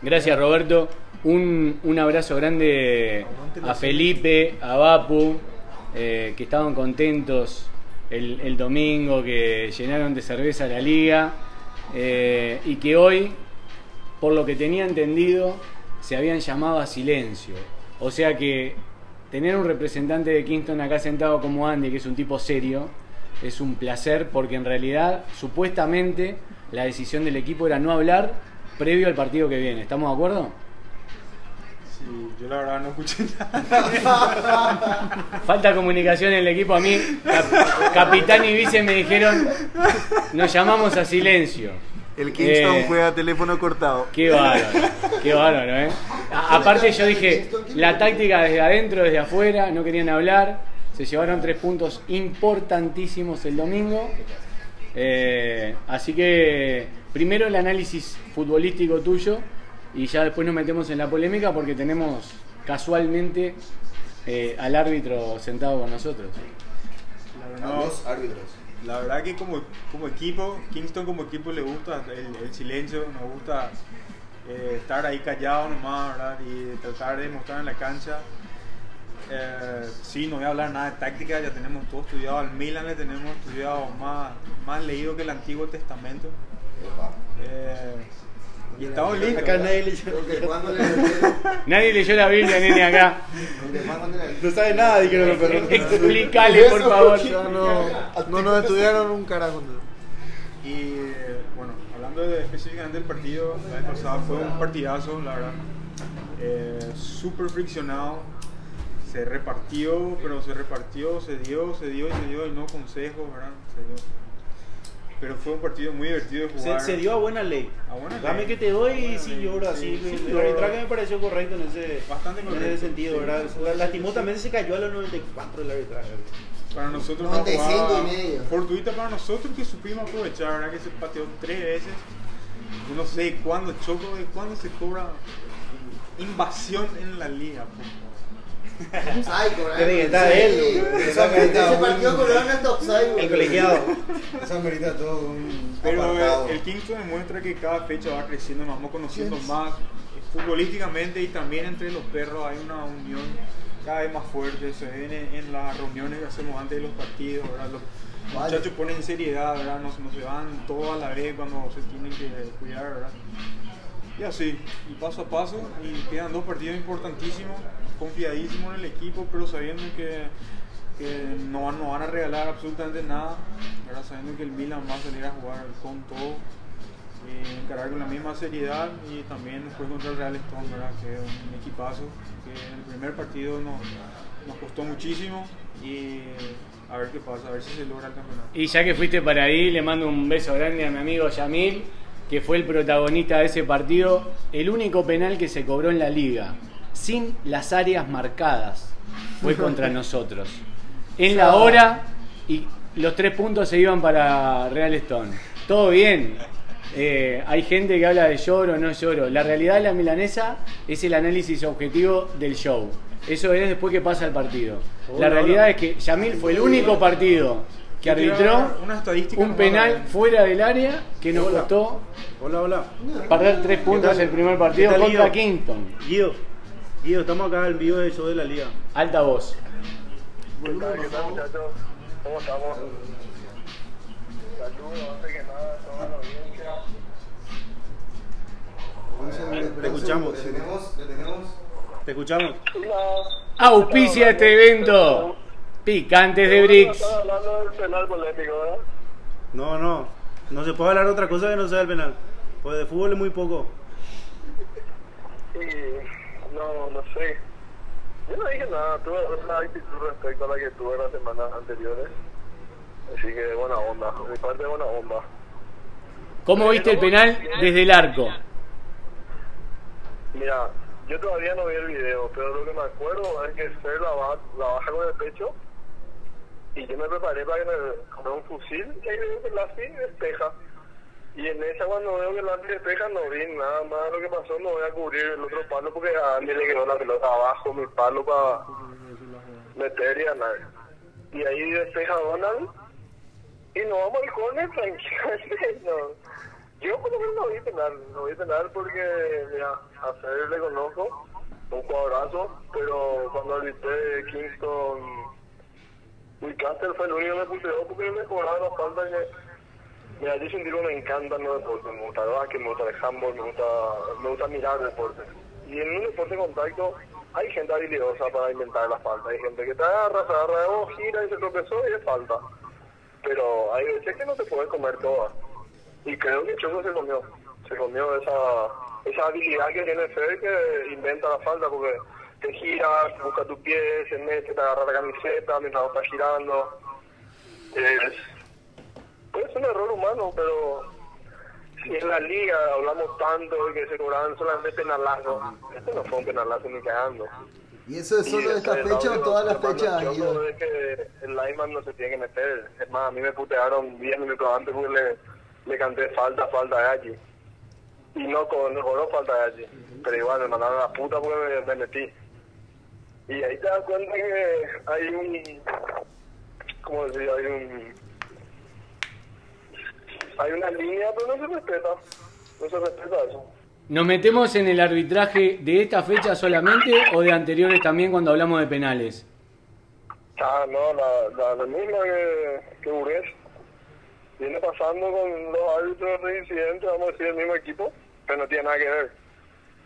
Gracias Roberto. Un, un abrazo grande a Felipe, a Vapu, eh, que estaban contentos el, el domingo, que llenaron de cerveza la liga eh, y que hoy, por lo que tenía entendido, se habían llamado a silencio. O sea que tener un representante de Kingston acá sentado como Andy, que es un tipo serio, es un placer porque en realidad, supuestamente, la decisión del equipo era no hablar previo al partido que viene. ¿Estamos de acuerdo? Sí, yo la verdad no escuché [laughs] nada. Falta comunicación en el equipo. A mí, cap- capitán y vice me dijeron, nos llamamos a silencio. El Kingston Eh, fue a teléfono cortado. Qué bárbaro, qué bárbaro, ¿eh? A- aparte yo dije, la táctica desde adentro, desde afuera, no querían hablar. Se llevaron tres puntos importantísimos el domingo. Eh, así que primero el análisis futbolístico tuyo y ya después nos metemos en la polémica porque tenemos casualmente eh, al árbitro sentado con nosotros. A los árbitros. La verdad que como, como equipo, Kingston como equipo le gusta el, el silencio, nos gusta eh, estar ahí callado nomás, ¿verdad? Y tratar de mostrar en la cancha. Eh, sí, no voy a hablar nada de táctica, ya tenemos todo estudiado. Al Milan le tenemos estudiado más, más leído que el Antiguo Testamento. Eh, Y estamos listos. Acá nadie leyó. Nadie leyó la Biblia, nene, acá. no sabe nada, dijeron los perros. Explícale, por favor. No, no nos estudiaron un carajo. Y eh, bueno, hablando de, específicamente del partido, la vez pasada fue un partidazo, la verdad. Eh, Súper friccionado. Se repartió, pero se repartió, se dio, se dio y se dio, y no consejos, ¿verdad? Se dio. Pero fue un partido muy divertido de jugar. se dio a buena ley. A buena Dame ley. que te doy y Buena si ley. lloro así. Sí, sí, el arbitraje me pareció correcto en ese, Bastante en correcto, ese sentido, sí, ¿verdad? sí, La- sí, Lastimosamente se cayó a los 94 el arbitraje. Para nosotros 95 una jugada y medio. fortuita para nosotros que supimos aprovechar, ¿verdad? Que se pateó tres veces. Yo no sé cuándo choco, de cuándo se cobra invasión en la liga. por favor. Estar Sí, él, partido cobraron hasta offside, El colegiado. Esa merita todo un Pero apartado. el, Kingston demuestra que cada fecha va creciendo, nos vamos conociendo más eh, futbolísticamente y también entre los perros hay una unión cada vez más fuerte. Se ven en, en las reuniones que hacemos antes de los partidos, ¿verdad? Los Vale. muchachos ponen seriedad, ¿verdad? No, no se van todos a la vez cuando se tienen que cuidar, ¿verdad? Y así, y paso a paso, y quedan dos partidos importantísimos, confiadísimos en el equipo, pero sabiendo que, que no, no van a regalar absolutamente nada, ¿verdad? sabiendo que el Milan va a salir a jugar con todo, eh, encarar con la misma seriedad y también después contra el Real ¿verdad? que es un equipazo, que en el primer partido nos, nos costó muchísimo y a ver qué pasa, a ver si se logra el campeonato. Y ya que fuiste para ahí, le mando un beso grande a mi amigo Yamil, que fue el protagonista de ese partido. El único penal que se cobró en la liga, sin las áreas marcadas, fue contra [laughs] nosotros. En la hora y los tres puntos se iban para Real Stone. Todo bien. Eh, hay gente que habla de lloro no lloro. La realidad de la milanesa es el análisis objetivo del show. Eso es después que pasa el partido. La realidad es que Yamil fue el único partido que arbitró una estadística un penal fuera del área que nos Hola. costó Hola, hola. perder tres puntos el primer partido ¿Qué tal, contra Guido? Kingston. Guido, Guido, estamos acá en vivo del show de la liga. Alta voz. ¿Qué tal, qué tal, muchachos? ¿Cómo estamos? Saludos, antes que nada, a toda la audiencia. Te escuchamos. Tenemos. Te escuchamos. Auspicia este evento. Picantes de Bricks. Estás hablando del penal polémico, ¿verdad? No, no. No se puede hablar de otra cosa que no sea el penal. Pues de fútbol es muy poco. Y no, no sé. Yo no dije nada, tuve una actitud respecto a la que tuve las semanas anteriores. Así que buena onda, de mi parte buena onda. ¿Cómo viste el penal desde el arco? Mira, yo todavía no vi el video, pero lo que me acuerdo es que Fer la, ba- la baja con el pecho y yo me preparé para que me con un fusil y ahí veo que Lassi despeja. Y en esa cuando veo que el Lassi despeja no vi nada más lo que pasó, no voy a cubrir el otro palo porque a Andy le quedó la pelota abajo, mi palo para meter y ganar. Y ahí despeja Donald y nos vamos al corner [laughs] tranquilamente. No. Yo por lo menos no vi penal, no vi penal porque, mira, a Fer le conozco, un jugadorazo, pero cuando arbitré Kingston, Wilcaster fue el único que me puteó porque me cobraba la falta que... Mira, yo que me encantan los deportes, me gusta el básquet, me gusta el handball, me gusta, me gusta mirar deportes. Y en un deporte de contacto hay gente habilidosa para inventar la falta, hay gente que te agarra, se agarra de vos, gira y se tropezó y es falta. Pero hay veces que no te puedes comer todas. Y creo que Choco se comió. Se comió esa, esa habilidad que tiene Fer que inventa la falta porque te giras, busca tu pie, se mete, te agarra la camiseta mientras vos estás girando. Es, pues es un error humano, pero si en la liga hablamos tanto de que se cobraban solamente penalazos, este no fue un penalazo ni cagando. ¿Y eso es solo de esta después el fecha o todas las fechas? yo es que el lineman no se tiene que meter. Es más, a mí me putearon 10 minutos antes porque le, le canté falta, falta de allí. Y no, con, no cobró falta de allí. Pero igual me mandaron a la puta porque me, me metí. Y ahí te das cuenta que hay un... ¿Cómo decir? Hay un... Hay una línea, pero no se respeta. No se respeta eso. ¿Nos metemos en el arbitraje de esta fecha solamente o de anteriores también cuando hablamos de penales? Ah, no, la, la, la misma que, que Burgués. Viene pasando con los árbitros reincidentes, vamos a decir, el mismo equipo. pero no tiene nada que ver.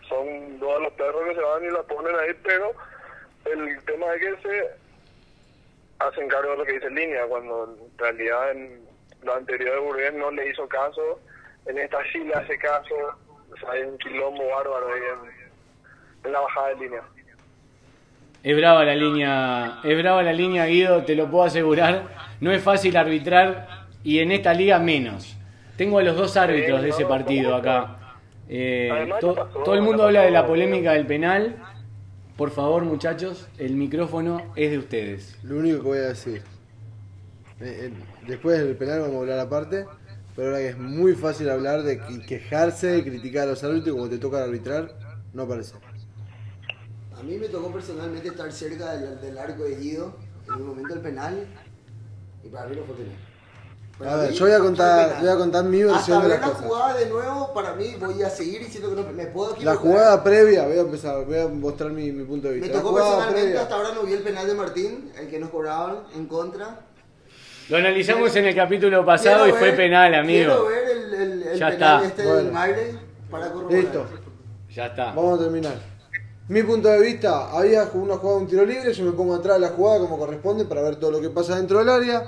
Son dos de los perros que se van y la ponen ahí, pero el tema es que se hacen cargo de lo que dice línea, cuando en realidad en lo anterior de Burgués no le hizo caso, en esta sí le hace caso, o sea, hay un quilombo bárbaro ahí en, en la bajada de línea. Es brava la línea, es brava la línea, Guido, te lo puedo asegurar. No es fácil arbitrar y en esta liga menos. Tengo a los dos árbitros de ese partido acá. Eh, to- todo el mundo habla de la polémica del penal. Por favor, muchachos, el micrófono es de ustedes. Lo único que voy a decir. eh, eh, después del penal vamos a hablar aparte. Pero ahora que es muy fácil hablar de y quejarse y criticar a los árbitros como te toca arbitrar, no parece. A mí me tocó personalmente estar cerca del, del arco de Guido en el momento del penal y para mí no fue penal. A ver, mí yo voy a contar, voy a contar mi versión Hasta de ver la cosas. jugada de nuevo, para mí voy a seguir diciendo que no me puedo La equivocar. jugada previa, voy a empezar, voy a mostrar mi, mi punto de Me vista. La tocó personalmente, previa. hasta ahora no vi el penal de Martín, el que nos cobraban en contra. Lo analizamos en el capítulo pasado y Quiero fue penal, Quiero amigo. ver el, el, el Ya penal está. este Bueno. del Maire para corroborar. Listo, Ya está. vamos a terminar. Mi punto de vista, había una jugada, un tiro libre, yo me pongo atrás de la jugada como corresponde para ver todo lo que pasa dentro del área.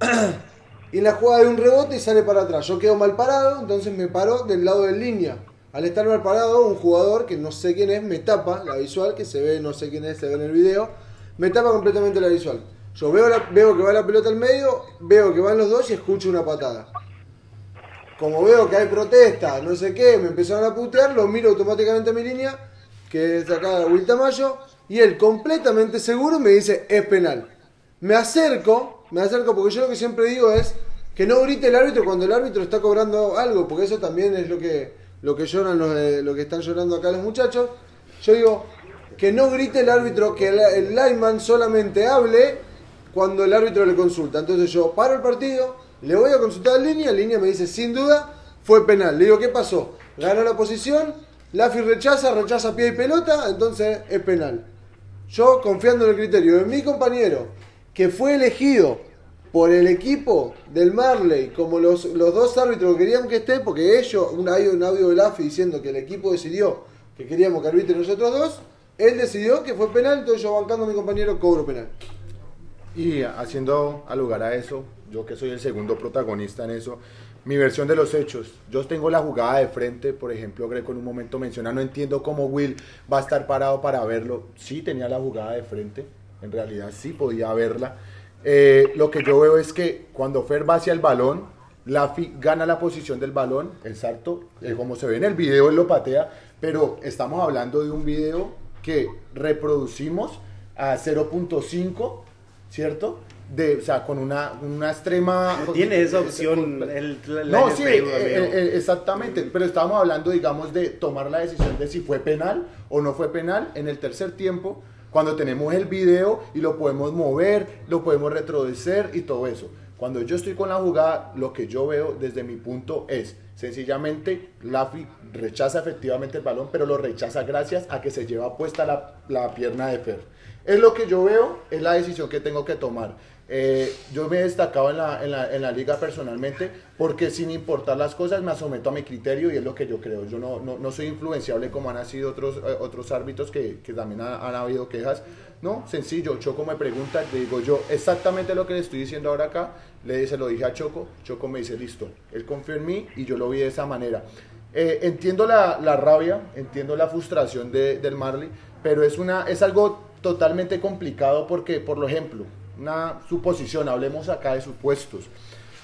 [clears throat] y en la jugada hay un rebote y sale para atrás. Yo quedo mal parado, entonces me paro del lado de línea. Al estar mal parado, un jugador que no sé quién es me tapa la visual, que se ve, no sé quién es, se ve en el video, me tapa completamente la visual. Yo veo, la- veo que va la pelota al medio, veo que van los dos y escucho una patada. Como veo que hay protesta, no sé qué, me empezaron a putear, lo miro automáticamente a mi línea, que es de acá Will Tamayo, y él completamente seguro me dice, es penal. Me acerco, me acerco porque yo lo que siempre digo es que no grite el árbitro cuando el árbitro está cobrando algo, porque eso también es lo que, lo que lloran los, lo que están llorando acá los muchachos. Yo digo, que no grite el árbitro, que el, el lineman solamente hable cuando el árbitro le consulta. Entonces yo paro el partido, le voy a consultar en línea, línea me dice, sin duda, fue penal. Le digo, ¿qué pasó? Ganó la posición, Lafi rechaza, rechaza pie y pelota, entonces es penal. Yo confiando en el criterio de mi compañero, que fue elegido por el equipo del Marley, como los, los dos árbitros que querían que esté, porque ellos, un, hay un audio de Lafi diciendo que el equipo decidió que queríamos que arbitre nosotros dos, él decidió que fue penal, entonces yo bancando a mi compañero cobro penal. Y haciendo al lugar a eso, yo que soy el segundo protagonista en eso, mi versión de los hechos. Yo tengo la jugada de frente, por ejemplo, Greco en un momento menciona, no entiendo cómo Will va a estar parado para verlo. Sí tenía la jugada de frente, en realidad sí podía verla. Eh, lo que yo veo es que cuando Fer va hacia el balón, Lafi gana la posición del balón, el salto, eh, como se ve en el video, él lo patea, pero estamos hablando de un video que reproducimos a 0.5, ¿cierto? De, o sea, con una, una extrema... Tiene esa opción el, la- la No, sí, eh, eh, exactamente, pero estábamos hablando, digamos, de tomar la decisión de si fue penal o no fue penal en el tercer tiempo, cuando tenemos el video y lo podemos mover, lo podemos retroceder y todo eso. Cuando yo estoy con la jugada, lo que yo veo desde mi punto es, sencillamente, Lafi rechaza efectivamente el balón, pero lo rechaza gracias a que se lleva puesta la, la pierna de Fer. Es lo que yo veo, es la decisión que tengo que tomar. Eh, yo me he destacado en la, en, la, en la liga personalmente porque sin importar las cosas me someto a mi criterio y es lo que yo creo. Yo no, no, no soy influenciable como han sido otros, eh, otros árbitros que, que también ha- han habido quejas. No, sencillo, Choco me pregunta, le digo yo exactamente lo que le estoy diciendo ahora acá, le dice, lo dije a Choco, Choco me dice, listo, él confió en mí y yo lo vi de esa manera. Eh, entiendo la, la rabia, entiendo la frustración de- del Marley, pero es, una, es algo totalmente complicado porque, por ejemplo, una suposición, hablemos acá de supuestos.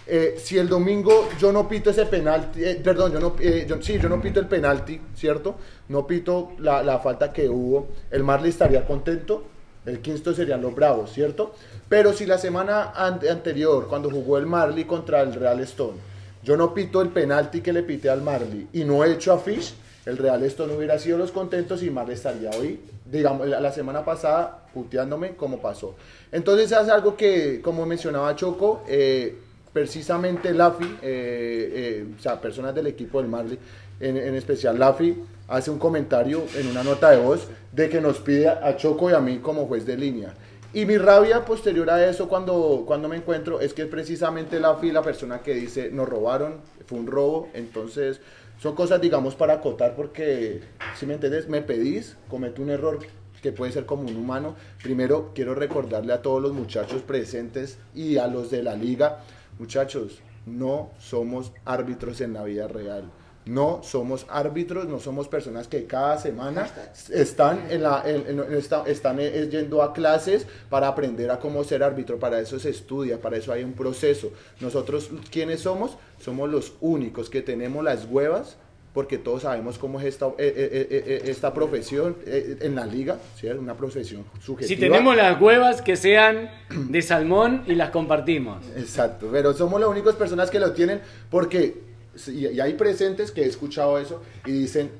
Eh, si el domingo yo no pito ese penalti, eh, perdón, yo no, eh, sí, yo no pito el penalti, ¿cierto? No pito la, falta que hubo, el Marley estaría contento, el Kingston serían los Bravos, ¿cierto? Pero si la semana an- anterior, cuando jugó el Marley contra el Real Stone, yo no pito el penalti que le pité al Marley y no he hecho a Fish, el Real Stone hubiera sido los contentos y Marley estaría hoy, digamos, la, la semana pasada puteándome como pasó. Entonces es algo que, como mencionaba Choco, eh, precisamente Lafi, eh, eh, o sea, personas del equipo del Marley, en, en especial Lafi, hace un comentario en una nota de voz de que nos pide a Choco y a mí como juez de línea. Y mi rabia posterior a eso cuando, cuando me encuentro es que precisamente Lafi la persona que dice nos robaron, fue un robo, entonces son cosas, digamos, para acotar porque, si me entiendes, me pedís, cometo un error que puede ser como un humano. Primero, quiero recordarle a todos los muchachos presentes y a los de la liga, muchachos, no somos árbitros en la vida real. No somos árbitros, no somos personas que cada semana están, en la, en- en- está- están eh, yendo a clases para aprender a cómo ser árbitro. Para eso se estudia, para eso hay un proceso. Nosotros, ¿quiénes somos? Somos los únicos que tenemos las huevas, porque todos sabemos cómo es esta, eh, eh, eh, eh, esta profesión eh, en la liga, ¿sí? una profesión subjetiva. Si tenemos las huevas que sean de salmón y las compartimos. Exacto, pero somos las únicas personas que lo tienen porque, y y hay presentes que he escuchado eso y dicen,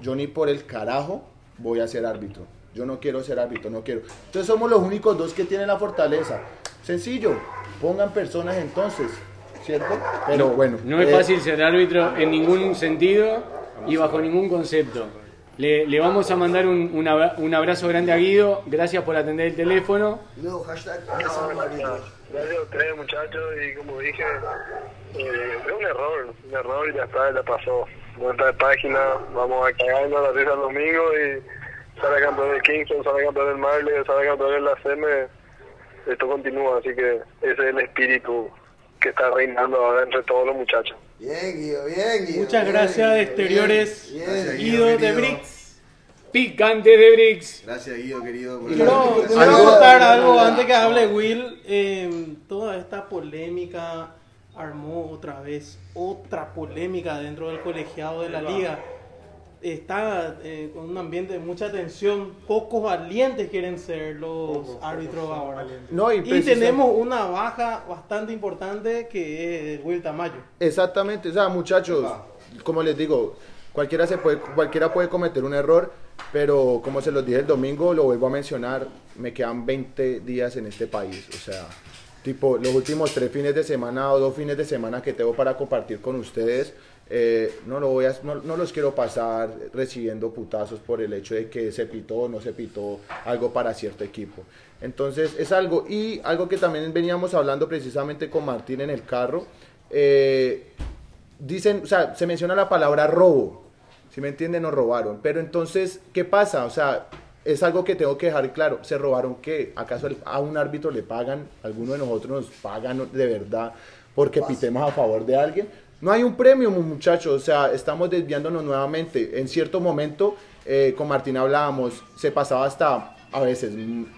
yo ni por el carajo voy a ser árbitro, yo no quiero ser árbitro, no quiero. Entonces somos los únicos dos que tienen la fortaleza. Sencillo, pongan personas entonces, ¿cierto? Pero bueno. No es eh, fácil ser árbitro en ningún sentido y bajo ningún concepto. Le, le vamos a mandar un, un abra- un abrazo grande a Guido. Gracias por atender el teléfono. No, hashtag No, gracias. Gracias a ustedes, muchachos, y como dije, eh, es un error, un error y ya está, ya pasó. Vuelta de página, vamos a cagarnos la risa el domingo y sale campeón del Kingston, sale campeón del Marley, sale campeón de la CM. Esto continúa, así que ese es el espíritu que está reinando ahora entre todos los muchachos. Bien, Guido, bien, Guido. Muchas bien, gracias, exteriores. bien. Gracias, Guido de. Brix. Picante de Brix. Gracias, Guido, querido. por contar algo antes que hable Will. Eh, toda esta polémica armó otra vez otra polémica dentro del colegiado de la liga. Está eh, con un ambiente de mucha tensión. Pocos valientes quieren ser los árbitros ahora. No, y tenemos una baja bastante importante que es Will Tamayo. Exactamente, o sea, muchachos, como les digo, cualquiera se puede, cualquiera puede cometer un error, pero como se los dije el domingo, lo vuelvo a mencionar, me quedan 20 días en este país, o sea, tipo los últimos tres fines de semana o dos fines de semana que tengo para compartir con ustedes, eh, no, lo voy a, no, no los quiero pasar recibiendo putazos por el hecho de que se pitó o no se pitó algo para cierto equipo. Entonces es algo, y algo que también veníamos hablando precisamente con Martín en el carro, eh, dicen, o sea, se menciona la palabra robo, si me entienden, nos robaron, pero entonces, ¿qué pasa? O sea, es algo que tengo que dejar claro, ¿se robaron qué? ¿Acaso a un árbitro le pagan, alguno de nosotros nos pagan de verdad porque pitemos a favor de alguien? No hay un premio, mu- muchachos, o sea, estamos desviándonos nuevamente. En cierto momento, eh, con Martín hablábamos, se pasaba hasta a veces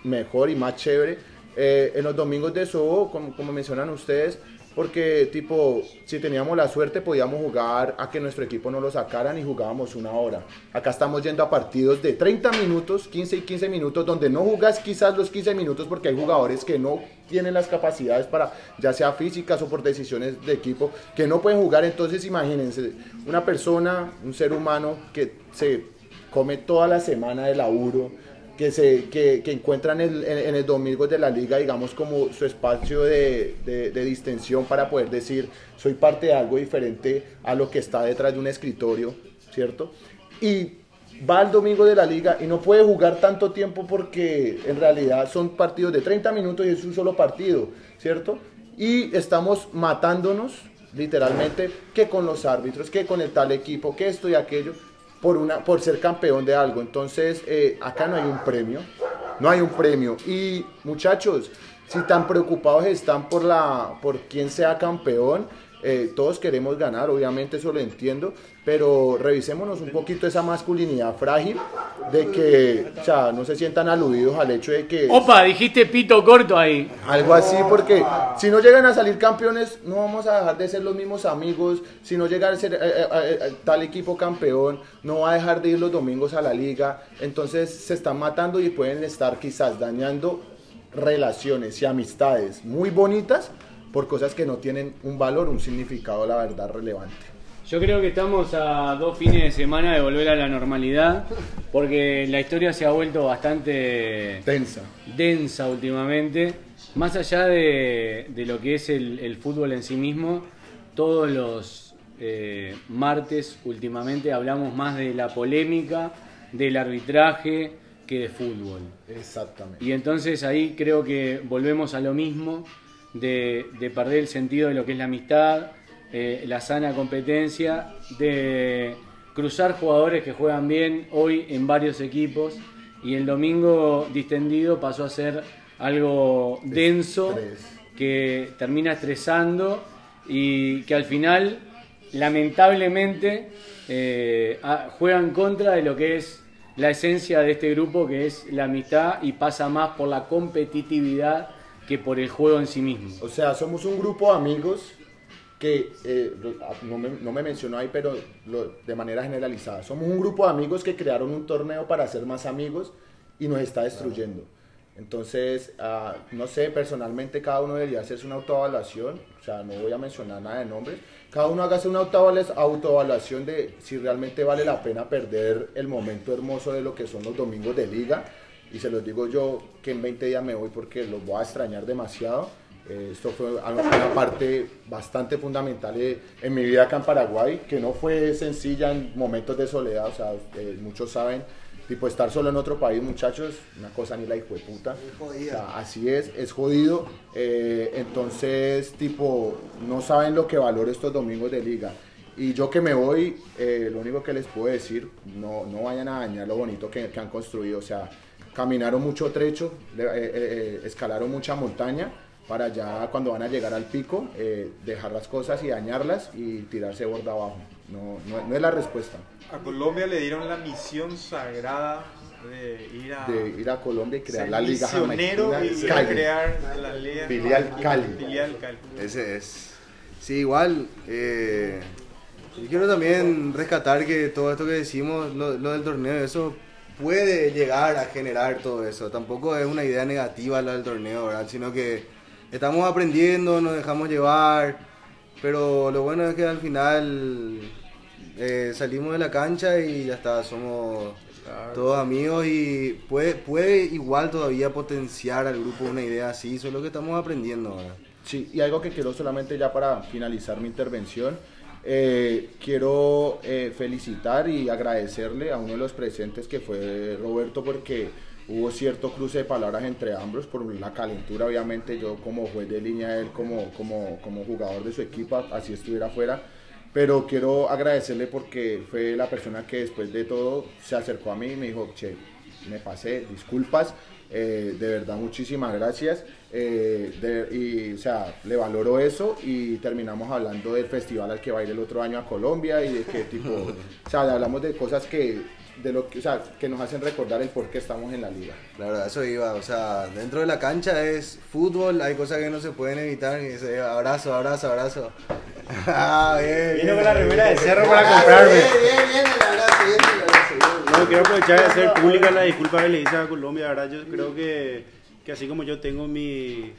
mejor y más chévere eh, en los domingos de Sobo, como, como mencionan ustedes, porque tipo, si teníamos la suerte podíamos jugar a que nuestro equipo no lo sacaran y jugábamos una hora. Acá estamos yendo a partidos de 30 minutos, 15 y 15 minutos, donde no jugas quizás los 15 minutos porque hay jugadores que no tienen las capacidades para, ya sea físicas o por decisiones de equipo, que no pueden jugar. Entonces imagínense, una persona, un ser humano que se come toda la semana de laburo, que, se, que, que encuentran en el, domingo de la liga, digamos, como su espacio de, de, de distensión para poder decir, soy parte de algo diferente a lo que está detrás de un escritorio, ¿cierto? Y va al domingo de la liga y no puede jugar tanto tiempo porque en realidad son partidos de 30 minutos y es un solo partido, ¿cierto? Y estamos matándonos, literalmente, que con los árbitros, que con el tal equipo, que esto y aquello por, una, por ser campeón de algo. Entonces, eh, acá no hay un premio. No hay un premio. Y muchachos, si tan preocupados están por, la, por quién sea campeón, eh, todos queremos ganar, obviamente eso lo entiendo, pero revisémonos un poquito esa masculinidad frágil de que, o sea, no se sientan aludidos al hecho de que... Opa, dijiste pito corto ahí. Algo así, porque si no llegan a salir campeones, no vamos a dejar de ser los mismos amigos. Si no llega a ser eh, eh, eh, tal equipo campeón, no va a dejar de ir los domingos a la liga. Entonces se están matando y pueden estar quizás dañando relaciones y amistades muy bonitas por cosas que no tienen un valor, un significado, la verdad, relevante. Yo creo que estamos a dos fines de semana de volver a la normalidad, porque la historia se ha vuelto bastante tensa, densa últimamente. Más allá de, de lo que es el, el fútbol en sí mismo, todos los eh, martes últimamente hablamos más de la polémica, del arbitraje, que de fútbol. Exactamente. Y entonces ahí creo que volvemos a lo mismo, de, de perder el sentido de lo que es la amistad, eh, la sana competencia, de cruzar jugadores que juegan bien hoy en varios equipos y el domingo distendido pasó a ser algo denso que termina estresando y que al final lamentablemente eh, juega en contra de lo que es la esencia de este grupo que es la amistad y pasa más por la competitividad que por el juego en sí mismo. O sea, somos un grupo de amigos que, eh, no, me, no me mencionó ahí, pero de manera generalizada, somos un grupo de amigos que crearon un torneo para ser más amigos y nos está destruyendo. Entonces, ah, no sé, personalmente cada uno debería hacerse una autoevaluación, o sea, no voy a mencionar nada de nombres, cada uno hágase una autoevalu- autoevaluación de si realmente vale la pena perder el momento hermoso de lo que son los domingos de liga. Y se los digo yo que en 20 días me voy porque los voy a extrañar demasiado. Eh, esto fue una parte bastante fundamental eh, en mi vida acá en Paraguay, que no fue sencilla en momentos de soledad, o sea, eh, muchos saben, tipo estar solo en otro país, muchachos, una cosa ni la hijo de puta. O sea, así es, es jodido. eh, entonces, tipo, no saben lo que valoro estos domingos de liga. Y yo que me voy, eh, lo único que les puedo decir, no, no vayan a dañar lo bonito que, que han construido. O sea, caminaron mucho trecho, eh, eh, eh, escalaron mucha montaña para ya cuando van a llegar al pico, eh, dejar las cosas y dañarlas y tirarse borda abajo. No, no, no es la respuesta. A Colombia le dieron la misión sagrada de ir a, De ir a Colombia y crear ser la Liga misionero y Cali. crear la Liga Filial Cali. Filial Cali. Ese es. Sí, igual. eh, yo quiero también rescatar que todo esto que decimos, lo, lo del torneo, eso puede llegar a generar todo eso. Tampoco es una idea negativa lo del torneo, ¿verdad? Sino que estamos aprendiendo, nos dejamos llevar. Pero lo bueno es que al final eh, salimos de la cancha y ya está, somos todos amigos y puede, puede igual todavía potenciar al grupo una idea así, solo que estamos aprendiendo ahora. Sí, y algo que quiero solamente ya para finalizar mi intervención, eh, quiero eh, felicitar y agradecerle a uno de los presentes que fue Roberto porque hubo cierto cruce de palabras entre ambos por la calentura, obviamente yo como juez de línea, él como, como, como jugador de su equipo, así estuviera afuera. Pero quiero agradecerle porque fue la persona que después de todo se acercó a mí y me dijo, che, me pasé, disculpas, eh, de verdad muchísimas gracias. eh, de- y, o sea, le valoro eso y terminamos hablando del festival al que va a ir el otro año a Colombia y de qué tipo, [laughs] o sea, hablamos de cosas que, de lo que, o sea, que nos hacen recordar el por qué estamos en la liga. Claro, a eso iba, o sea, dentro de la cancha es fútbol, hay cosas que no se pueden evitar, y se abrazo, abrazo, abrazo. [laughs] Ah, bien, Vino bien. con la remera de cerro para Ah, comprarme. Bien, bien, bien, el abrazo, bien, No, quiero aprovechar de hacer pública la disculpa que le hice a Colombia, ¿verdad? Yo creo que, que así como yo tengo mi,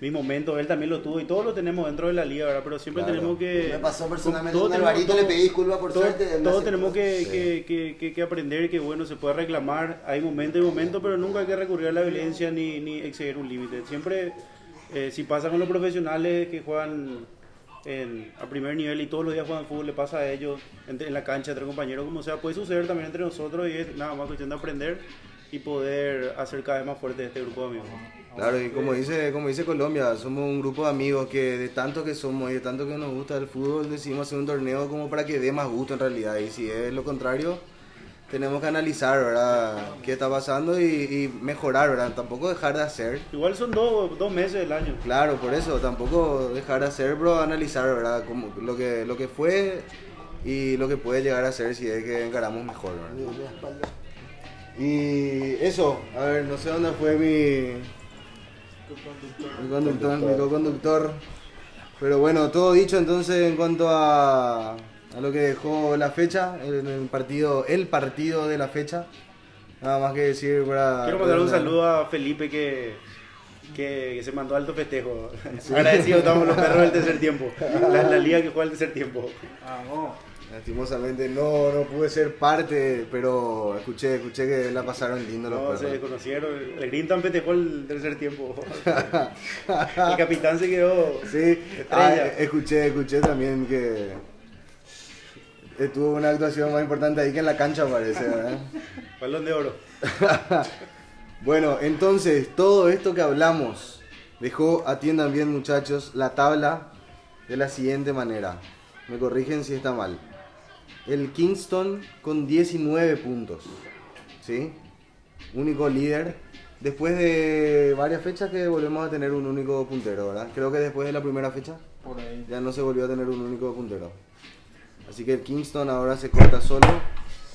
mi momento, él también lo tuvo y todos lo tenemos dentro de la liga, ¿verdad? Pero siempre Claro. tenemos que... Me pasó personalmente tenemos- Alvarito, le pedí disculpas por todos- suerte, Todos tenemos que, Sí. que, que, que- que aprender que, bueno, se puede reclamar, hay momento y momento, pero nunca hay que recurrir a la violencia ni, ni exceder un límite. Siempre, eh, si pasa con los profesionales que juegan a primer nivel y todos los días juegan fútbol, le pasa a ellos entre- en la cancha, entre compañeros, como sea, puede suceder también entre nosotros y es nada más cuestión de aprender y poder hacer cada vez más fuerte este grupo de amigos. Claro, y como dice, como dice Colombia, somos un grupo de amigos que de tanto que somos y de tanto que nos gusta el fútbol, decidimos hacer un torneo como para que dé más gusto en realidad. Y si es lo contrario, tenemos que analizar, ¿verdad? ¿Qué está pasando y, y mejorar, ¿verdad? Tampoco dejar de hacer. Igual son dos, dos meses del año. Claro, por eso, tampoco dejar de hacer, bro, analizar, ¿verdad? Como lo que, lo que fue y lo que puede llegar a ser si es que encaramos mejor, ¿verdad? Y eso, a ver, no sé dónde fue mi, mi conductor, mi co-conductor. Pero bueno, todo dicho entonces en cuanto a, a lo que dejó la fecha, el, el partido, el partido de la fecha. Nada más que decir para... Quiero mandar un saludo a Felipe que, que, que se mandó alto festejo. Agradecido estamos los perros del tercer tiempo. La, la liga que juega el tercer tiempo. Lastimosamente no, no pude ser parte, pero escuché, escuché que la pasaron lindo los No, se perros. conocieron. El Grintan festejó el tercer tiempo. [laughs] El capitán se quedó Sí, ah, escuché, escuché también que tuvo una actuación más importante ahí que en la cancha parece, ¿verdad? [laughs] Balón de oro. [laughs] bueno, entonces todo esto que hablamos dejó, atiendan bien muchachos, la tabla de la siguiente manera. Me corrigen si está mal. El Kingston con 19 puntos. ¿Sí? Único líder. Después de varias fechas que volvemos a tener un único puntero, ¿verdad? Creo que después de la primera fecha Por ahí. ya no se volvió a tener un único puntero. Así que el Kingston ahora se corta solo.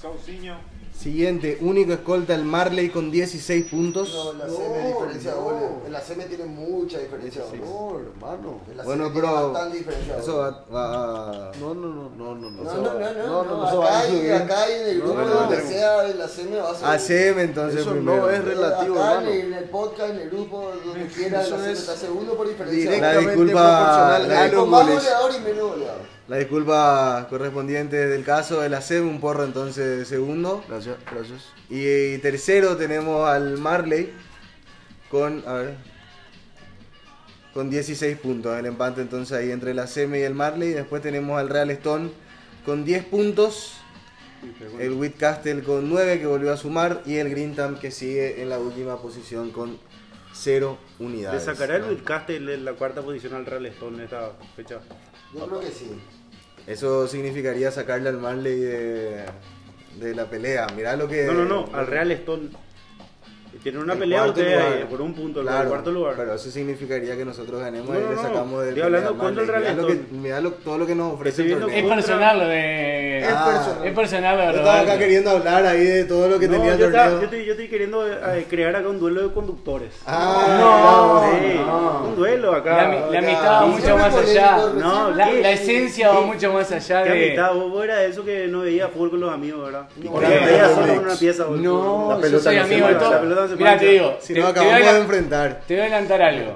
Sauciño. Siguiente, único escolta el Marley con 16 puntos. No, en la CM diferencia de goles. En la CM tiene mucha diferencia de goles. No, hermano. En la Bueno, pero bastante diferencia de eso va, va. No, no, no, no, no. No, no, no, no, no, no, va acá, influir. acá hay en el grupo, no, donde no. sea, en la CM va a ser. ACM entonces Eso primero. no es relativo, acá hermano. en el podcast, en el grupo, donde quiera, Eso la CM es está segundo por diferencia. de La Directamente disculpa, proporcional la, a goles. los La disculpa correspondiente del caso del ACM, un porro entonces segundo. Gracias, gracias. Y tercero tenemos al Marley con, a ver, con 16 puntos. El empate entonces ahí entre la CM y el Marley. Después tenemos al Real Stone con 10 puntos. El Whitcastle con 9 que volvió a sumar. Y el Greentham que sigue en la última posición con 0 ¿Le unidades. sacará el Whitcastle en la cuarta posición al Real Stone en esta fecha? Yo creo que sí. Eso significaría sacarle al Marley de, de la pelea. Mirá lo que... No, no, no, al Real Stone. Tienen una El pelea ustedes lugar. ahí, por un punto, el Claro, cuarto lugar. Pero eso significaría que nosotros ganemos No, y le sacamos del Estoy hablando contra el. Real todo lo que nos ofrece el torneo. Es personal lo de. Es personal. Es personal lo de Yo estaba acá queriendo hablar ahí de todo lo que No, tenía el yo, estaba- torneo. yo estoy, yo estoy queriendo eh, crear acá un duelo de conductores. Ah, Sí, no. un duelo acá. La, la amistad va mucho más allá. No, La, la esencia va mucho más allá ¿Qué de. amistad? Vos, vos era de eso que no veía fútbol con los amigos, ¿verdad? No, veía solo una pieza. No, La yo soy amigo de todo. Se Mira, te digo, Si te, no te voy a acabamos de enfrentar. te voy a adelantar algo.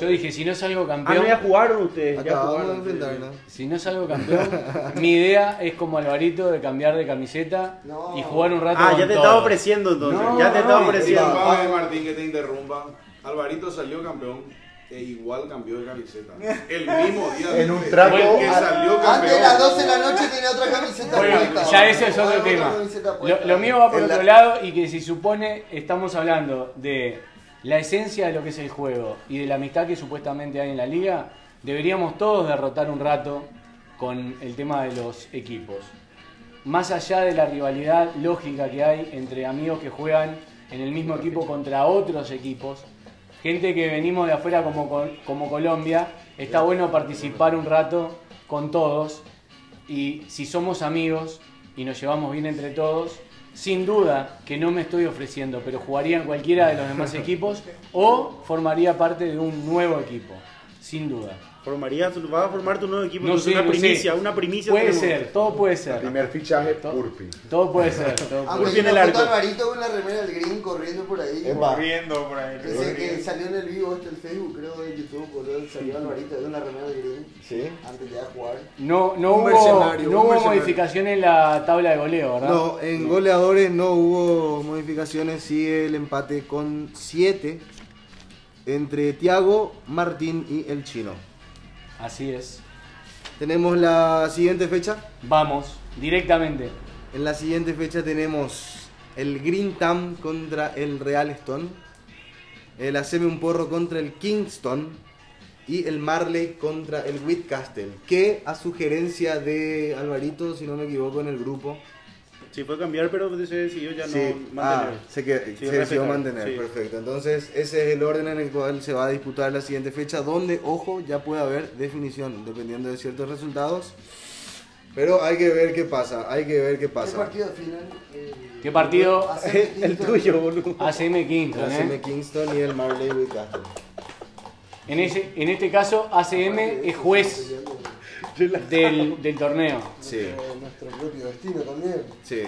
Yo dije, si no salgo Ah, no, campeón, ya jugaron ustedes. ya Acabamos de jugaron enfrentar, ustedes. ¿no? si no salgo campeón, mi idea es como Alvarito de cambiar de camiseta No. y jugar un rato Ah, con ya te todos. estaba ofreciendo entonces. No, ya te estaba no, ofreciendo. Martín, que te interrumpa. Alvarito salió campeón e igual cambió de camiseta. [laughs] El mismo día En un que salió Antes de las 12 de la noche tenía otra camiseta Bueno, puesta. ya ese es otro tema. Lo, mío va por En otro la- lado y que si supone estamos hablando de la esencia de lo que es el juego y de la amistad que supuestamente hay en la liga, deberíamos todos derrotar un rato con el tema de los equipos. Más allá de la rivalidad lógica que hay entre amigos que juegan en el mismo equipo contra otros equipos, gente que venimos de afuera como, como Colombia, está bueno participar un rato con todos y si somos amigos y nos llevamos bien entre todos, sin duda que no me estoy ofreciendo, pero jugaría en cualquiera de los demás [laughs] equipos o formaría parte de un nuevo equipo, sin duda. Formarías, vas a formar tu nuevo equipo. No entonces sé, una no sé. primicia, una primicia. Puede tenemos. ser, todo puede ser. Primer fichaje, Purpi. Todo puede ser. [laughs] todo Ah, puede pues viene yo el arco. Alvarito con la remera del Green corriendo por ahí. Epa. Corriendo por ahí. Ese que salió en el vivo este el Facebook, creo, de YouTube, boludo, salió Alvarito de una remera del Green. Sí. Antes de jugar. No, no Un hubo, no un hubo modificación en la tabla de goleo, ¿verdad? No, en goleadores no hubo modificaciones, sigue el empate con 7 entre Tiago, Martín y el chino. Así es. Tenemos la siguiente fecha. Vamos, directamente. En la siguiente fecha tenemos el Green Tam contra el Real Stone, el Haceme un Porro contra el Kingston y el Marley contra el Whitcastle, que a sugerencia de Alvarito, si no me equivoco, en el grupo, Sí, fue cambiar, pero se decidió ya Sí, no mantener. ah, se, que- Sí, se decidió mantener, sí. perfecto. Entonces, ese es el orden en el cual se va a disputar la siguiente fecha, donde, ojo, ya puede haber definición, dependiendo de ciertos resultados. Pero hay que ver qué pasa, hay que ver qué ¿Qué pasa. partido final? Eh, ¿Qué partido? hace [laughs] El tuyo, boludo. ACM Kingston, La CM ¿eh? Kingston y el Marley Whitcastle. En, ese, en este caso, ACM es juez [laughs] del, del torneo. Sí, nuestro propio destino también. sí.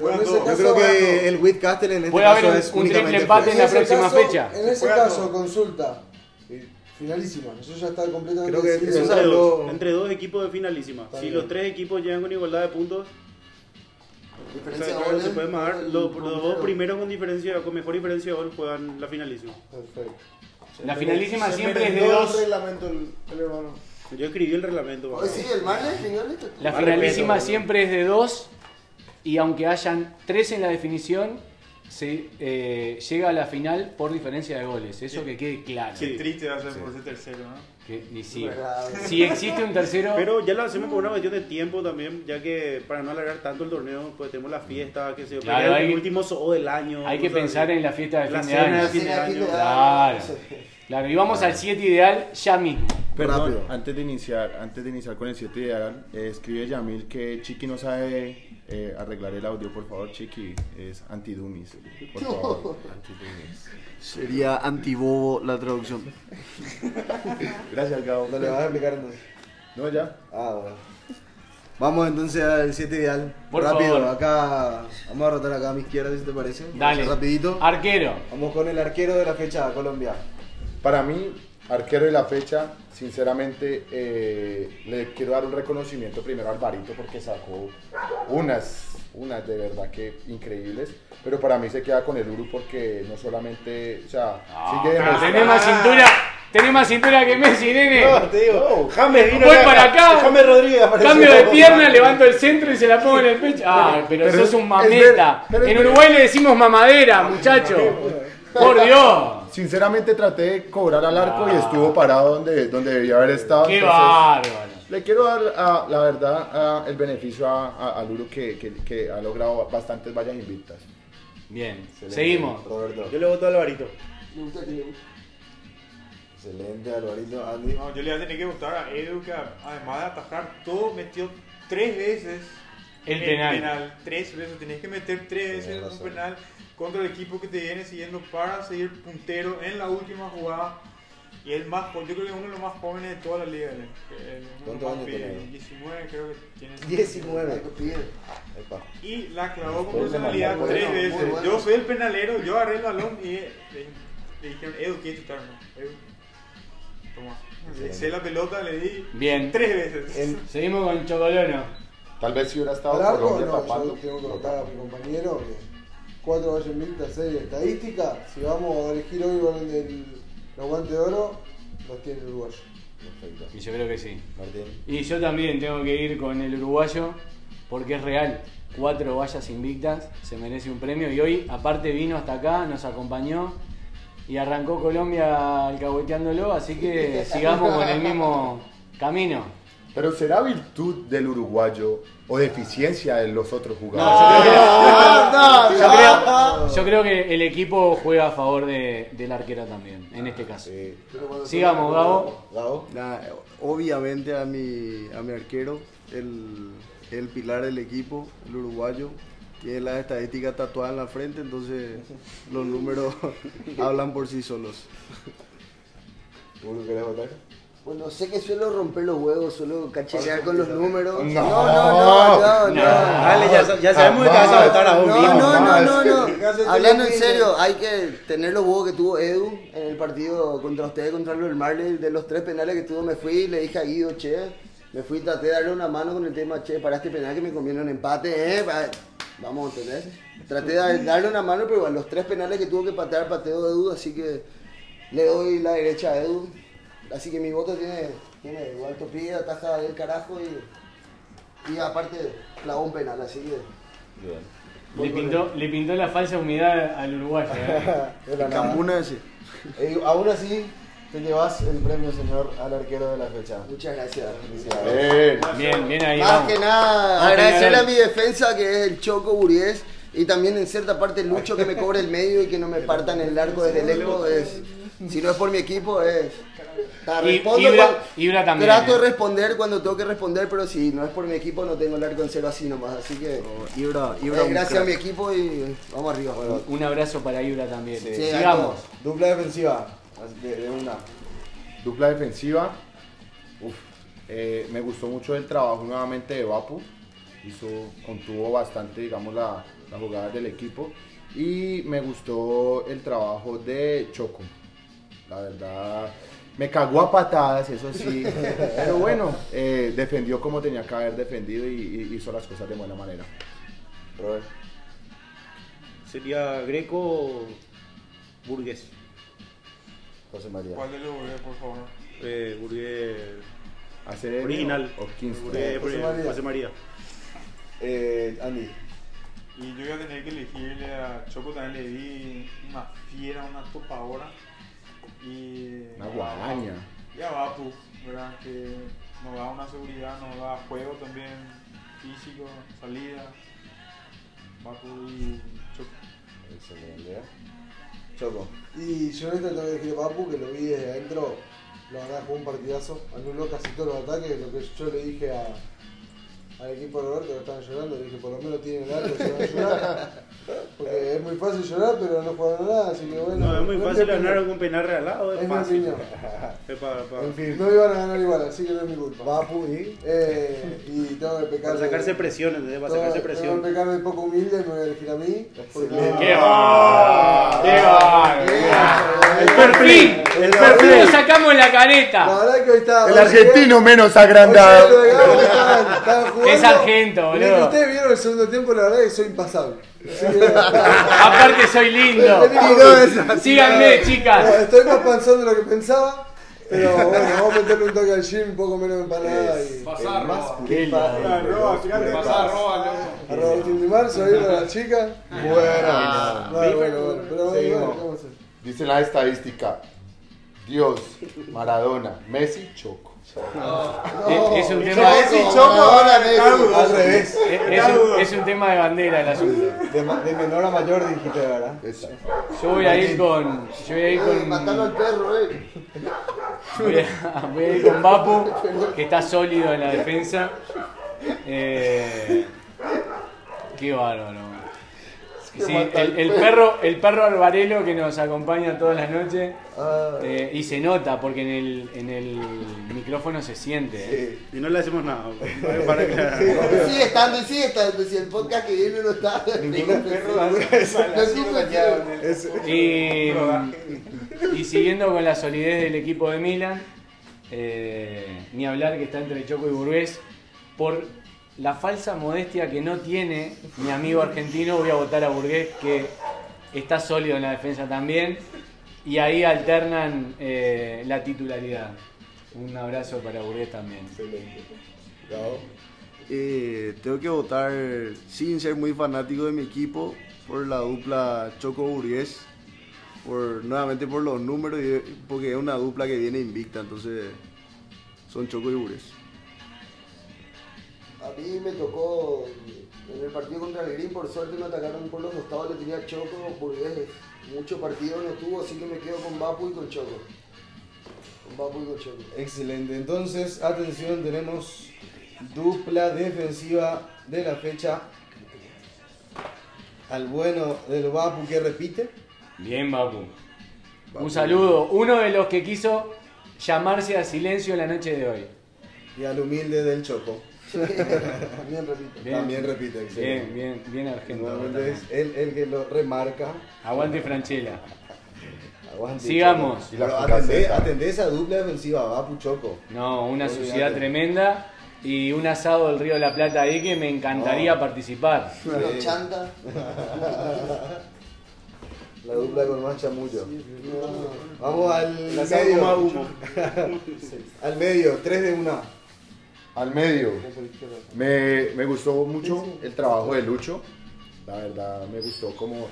Bueno. Yo creo que bueno. el Whitcastle en este Puede caso haber un- es un triple únicamente empate en la próxima caso- fecha. En ese caso, todo. consulta. Finalísima. Eso ya está completamente Creo que decidido. eso Entre dos, entre dos equipos de finalísima. Está Si bien. los tres equipos llegan con igualdad de puntos, goles. se puede marcar. Los, dos primeros con diferencia, con mejor diferencia de gol juegan la finalísima. Perfecto. La finalísima Se siempre es de dos. el reglamento el, el hermano. Yo escribí el reglamento. Sí, el Marley, señores. La finalísima siempre es de dos y aunque hayan tres en la definición, se, eh, llega a la final por diferencia de goles. Eso que quede claro. Qué triste va a ser por ese tercero, ¿no? Que- y si, si existe un tercero. Pero ya lo hacemos por una cuestión de tiempo también, ya que para no alargar tanto el torneo, pues tenemos la fiesta, que se Claro, el hay que- último zoo del año. Hay que cosas pensar así. en la fiesta de La fin de cena año. de fin de año. Claro. Claro, y vamos al 7 ideal ya mismo. Perdón, Rápido. antes de iniciar, antes de iniciar con el 7 ideal, eh, escribe Yamil que Chiqui no sabe eh, arreglar el audio, por favor, Chiqui, es antidumis, por [laughs] favor. Antidumis. Sería antibobo la traducción. [laughs] Gracias, Gabo. ¿No le vas a explicar entonces? No, ya. Ah, bueno. Vamos entonces al 7 ideal. Por Rápido, favor. acá. Vamos a rotar acá a mi izquierda, si te parece. Dale. Rapidito. Arquero. Vamos con el arquero de la fecha, Colombia. Para mí, arquero de la fecha, sinceramente, eh, le quiero dar un reconocimiento primero a Alvarito porque sacó unas, unas de verdad que increíbles. Pero para mí se queda con el Uru porque no solamente, o sea, sigue tenés más cintura. Tenés más cintura que Messi, nene. No, te digo, James vino Voy para acá. James Rodríguez apareció. Cambio de pierna, levanto el centro y se la pongo en el pecho. Ah, pero, pero sos es- un mameta. ver- En Uruguay le decimos mamadera, muchacho. Por Dios. Sinceramente traté de cobrar al arco y estuvo parado donde, donde debía haber estado. Qué entonces, bárbaro. Le quiero dar, ah, la verdad, ah, el beneficio a, a- al Uru que, que- que ha logrado bastantes vallas invictas. Bien, Excelente. seguimos. Roberto. Yo le voto a Alvarito. Me gusta que le gusta. Excelente, Alvarito. Andy. No, yo le voy a tener que votar a Edu que además de atajar todo, metió tres veces El en penal. Tres veces, tenés que meter tres veces un penal contra el equipo que te viene siguiendo para seguir puntero en la última jugada. Y el más joven, yo creo que es uno de los más jóvenes de toda la liga. ¿Cuántos años tiene? 19 creo que tiene. 19. Pide. Epa. Y la clavó con personalidad tres veces. bueno. Yo soy el penalero, yo agarré el balón y le, le dijeron, Edu, ¿quieres chutar? No, Edu, toma. Le eché la pelota, le di Bien. tres veces. En- Seguimos con Chocolono. Tal vez si hubiera estado Colombia no, tapando. yo tengo que contar a mi compañero que cuatro vallas invictas, seis estadística. Si vamos a elegir hoy con el, los guantes de oro, los tiene el uruguayo. Perfecto. Y yo creo que sí. Martín. Y yo también tengo que ir con el uruguayo porque es real. Cuatro vallas invictas, se merece un premio y hoy aparte vino hasta acá, nos acompañó y arrancó Colombia alcahueteándolo, así que sigamos con el mismo camino. Pero ¿será virtud del uruguayo o deficiencia de los otros No, jugadores? yo, creo, yo creo- yo creo que el equipo juega a favor de- del arquero también, en este caso. Sí. Sigamos, Gabo. Gabo. Nah, obviamente a mi, a mi arquero, el, el pilar del equipo, el uruguayo, tiene las estadísticas tatuadas en la frente, entonces los números [laughs] hablan por sí solos. ¿Uru querés votar? Bueno, sé que suelo romper los huevos, suelo cachetear con los números. No. no, no, no, no. Dale, ya, ya sabemos que te vas a votar a vos No, no, no, no, no. Hablando en serio, hay que tener los huevos que tuvo Edu en el partido contra ustedes, contra el Marley. De los tres penales que tuvo, me fui y le dije a Guido, che, me fui y traté de darle una mano con el tema, che, para este penal que me conviene un empate, eh. Vamos a entender. Traté de dar- darle una mano, pero igual, los tres penales que tuvo que patear, pateo Edu, así que le doy la derecha a Edu. Así que mi voto tiene, tiene igual topía, ataja del carajo y, y aparte clavó un penal, así que. Bien. Le pintó, le pintó la falsa humedad al uruguayo. [laughs] ¿eh? Ese. Eh, aún así, te llevas el premio, señor, al arquero de la fecha. Muchas gracias. Felicidades. Bien. Bien, bien ahí. Más vamos. que nada, agradecerle a mi defensa que es el Choco Buriés y también en cierta parte Lucho que me cobre el medio y que no me partan el arco desde lejos. Es, si no es por mi equipo, es. Y- Ibra- cuando- Ibra también, Trato de responder cuando tengo que responder, pero si no es por mi equipo, no tengo el arco en cero así nomás. Así que. Ibra, eh, Ibra gracias a mi equipo y vamos arriba. Un abrazo para Ibra también. Sí. Sí, Sigamos. Dupla defensiva. De, de una. Dupla defensiva. Uf, eh, me gustó mucho el trabajo nuevamente de Vapu. Hizo, contuvo bastante, digamos, la, la jugada del equipo. Y me gustó el trabajo de Choco. La verdad, me cagó a patadas, eso sí. [laughs] Pero bueno, eh, defendió como tenía que haber defendido y, y hizo las cosas de buena manera. Robert. Sería Greco Burgués. José María. ¿Cuál de los voy por favor? Eh, Burgués original. o 15. Burgués, José Burgués, María. José María. Eh, Andy. Y yo iba a tener que elegirle a Choco, también le di una fiera, una topadora. Y. Una guadaña. Y a Vapu, ¿verdad? Que nos da una seguridad, nos da juego también físico, salida. Vapu y Choco. Excelente. Choco. Y yo este tengo que Papu que lo vi desde adentro, la verdad jugó un partidazo, anuló casi todos los ataques, lo que yo le dije a, al equipo de Roberto que estaban llorando, le dije por lo menos tienen algo, se van a llorar, [laughs] porque es muy fácil llorar pero no jugaron nada, así que bueno. No, es muy no fácil ganar con penal regalado, es, Es mi fácil. [laughs] Es pa- En fin, no iban a ganar igual, así que no es mi culpa. Papu y. Eh, y tengo que pecar. Para sacarse presión, ¿entendés? Para sacarse Tengo presión. que pecar de poco humilde y me voy a elegir a mí. porque- ¡Qué va! ¡Qué va! El perfil, el Lo perfil. sacamos la La careta. verdad que hoy está. El argentino menos Hoy agrandado. estaban jugando. Es argento, Y boludo. Ustedes vieron el segundo tiempo, la verdad que soy impasable. Sí, [laughs] Aparte soy lindo. Síganme, chicas. No, Estoy más panzón de lo que pensaba. Pero bueno, vamos a meterle un toque al gym, un poco menos de empanada y. Pasar, fíjate. Pasar, loco. Arroba Agustín Di Marzo ahí para la chica. Bueno. Bueno, bueno, bueno. Pero bueno, ¿qué vamos a hacer? Dice la estadística. Dios, Maradona, Messi, Choco. Es, es un tema revés. es, es un, tema de bandera el asunto. De, de menor a mayor dijiste, ¿verdad? Yo voy a ir con. Yo voy a ir Eh, matando al con. perro, eh. [laughs] Voy a, voy a ir con Bapu, que está sólido en la defensa. Eh, qué bárbaro. Sí, el, el perro, el perro alvarelo que nos acompaña todas las noches Ah, eh, y se nota porque en el, en el micrófono se siente. eh. Y no le hacemos nada. [laughs] Para aclarar. Sigue estando y sigue estando. Si el podcast que viene no está. Ningún perro Y, y siguiendo con la solidez del equipo de Milan, eh, ni hablar que está entre Choco y Burgués, por la falsa modestia que no tiene mi amigo argentino, voy a votar a Burgués, que está sólido en la defensa también, y ahí alternan eh, la titularidad. Un abrazo para Burgués también. Eh, tengo que votar sin ser muy fanático de mi equipo por la dupla Choco Burgués. Por, nuevamente por los números y porque es una dupla que viene invicta, entonces son Choco y Burgués. A mí me tocó en el partido contra el Green, por suerte me atacaron por los costados, le tenía Choco, Burgués mucho partido no tuvo, así que me quedo con Vapu y con Choco. Con Vapu y con Choco. Excelente. Entonces, atención, tenemos dupla defensiva de la fecha. Al bueno del Bapu que repite. Bien, Bapu. Un saludo. Uno de los que quiso llamarse a silencio la noche de hoy. Y al humilde del Choco. También repito. Bien. También repite. Excelente. Bien, bien, bien argentino. Nuevamente es él el que lo remarca. Aguante Franchella. Aguante, Sigamos. Pero atendé, atendé esa dupla defensiva, Bapu Choco. No, una suciedad tremenda y un asado del Río de la Plata ahí que me encantaría No. participar. Los chanta. La dupla con más chamullo. Vamos al medio. [laughs] al medio, 3 de 1. Al medio. Me, me gustó mucho el trabajo de Lucho. La verdad, me gustó como.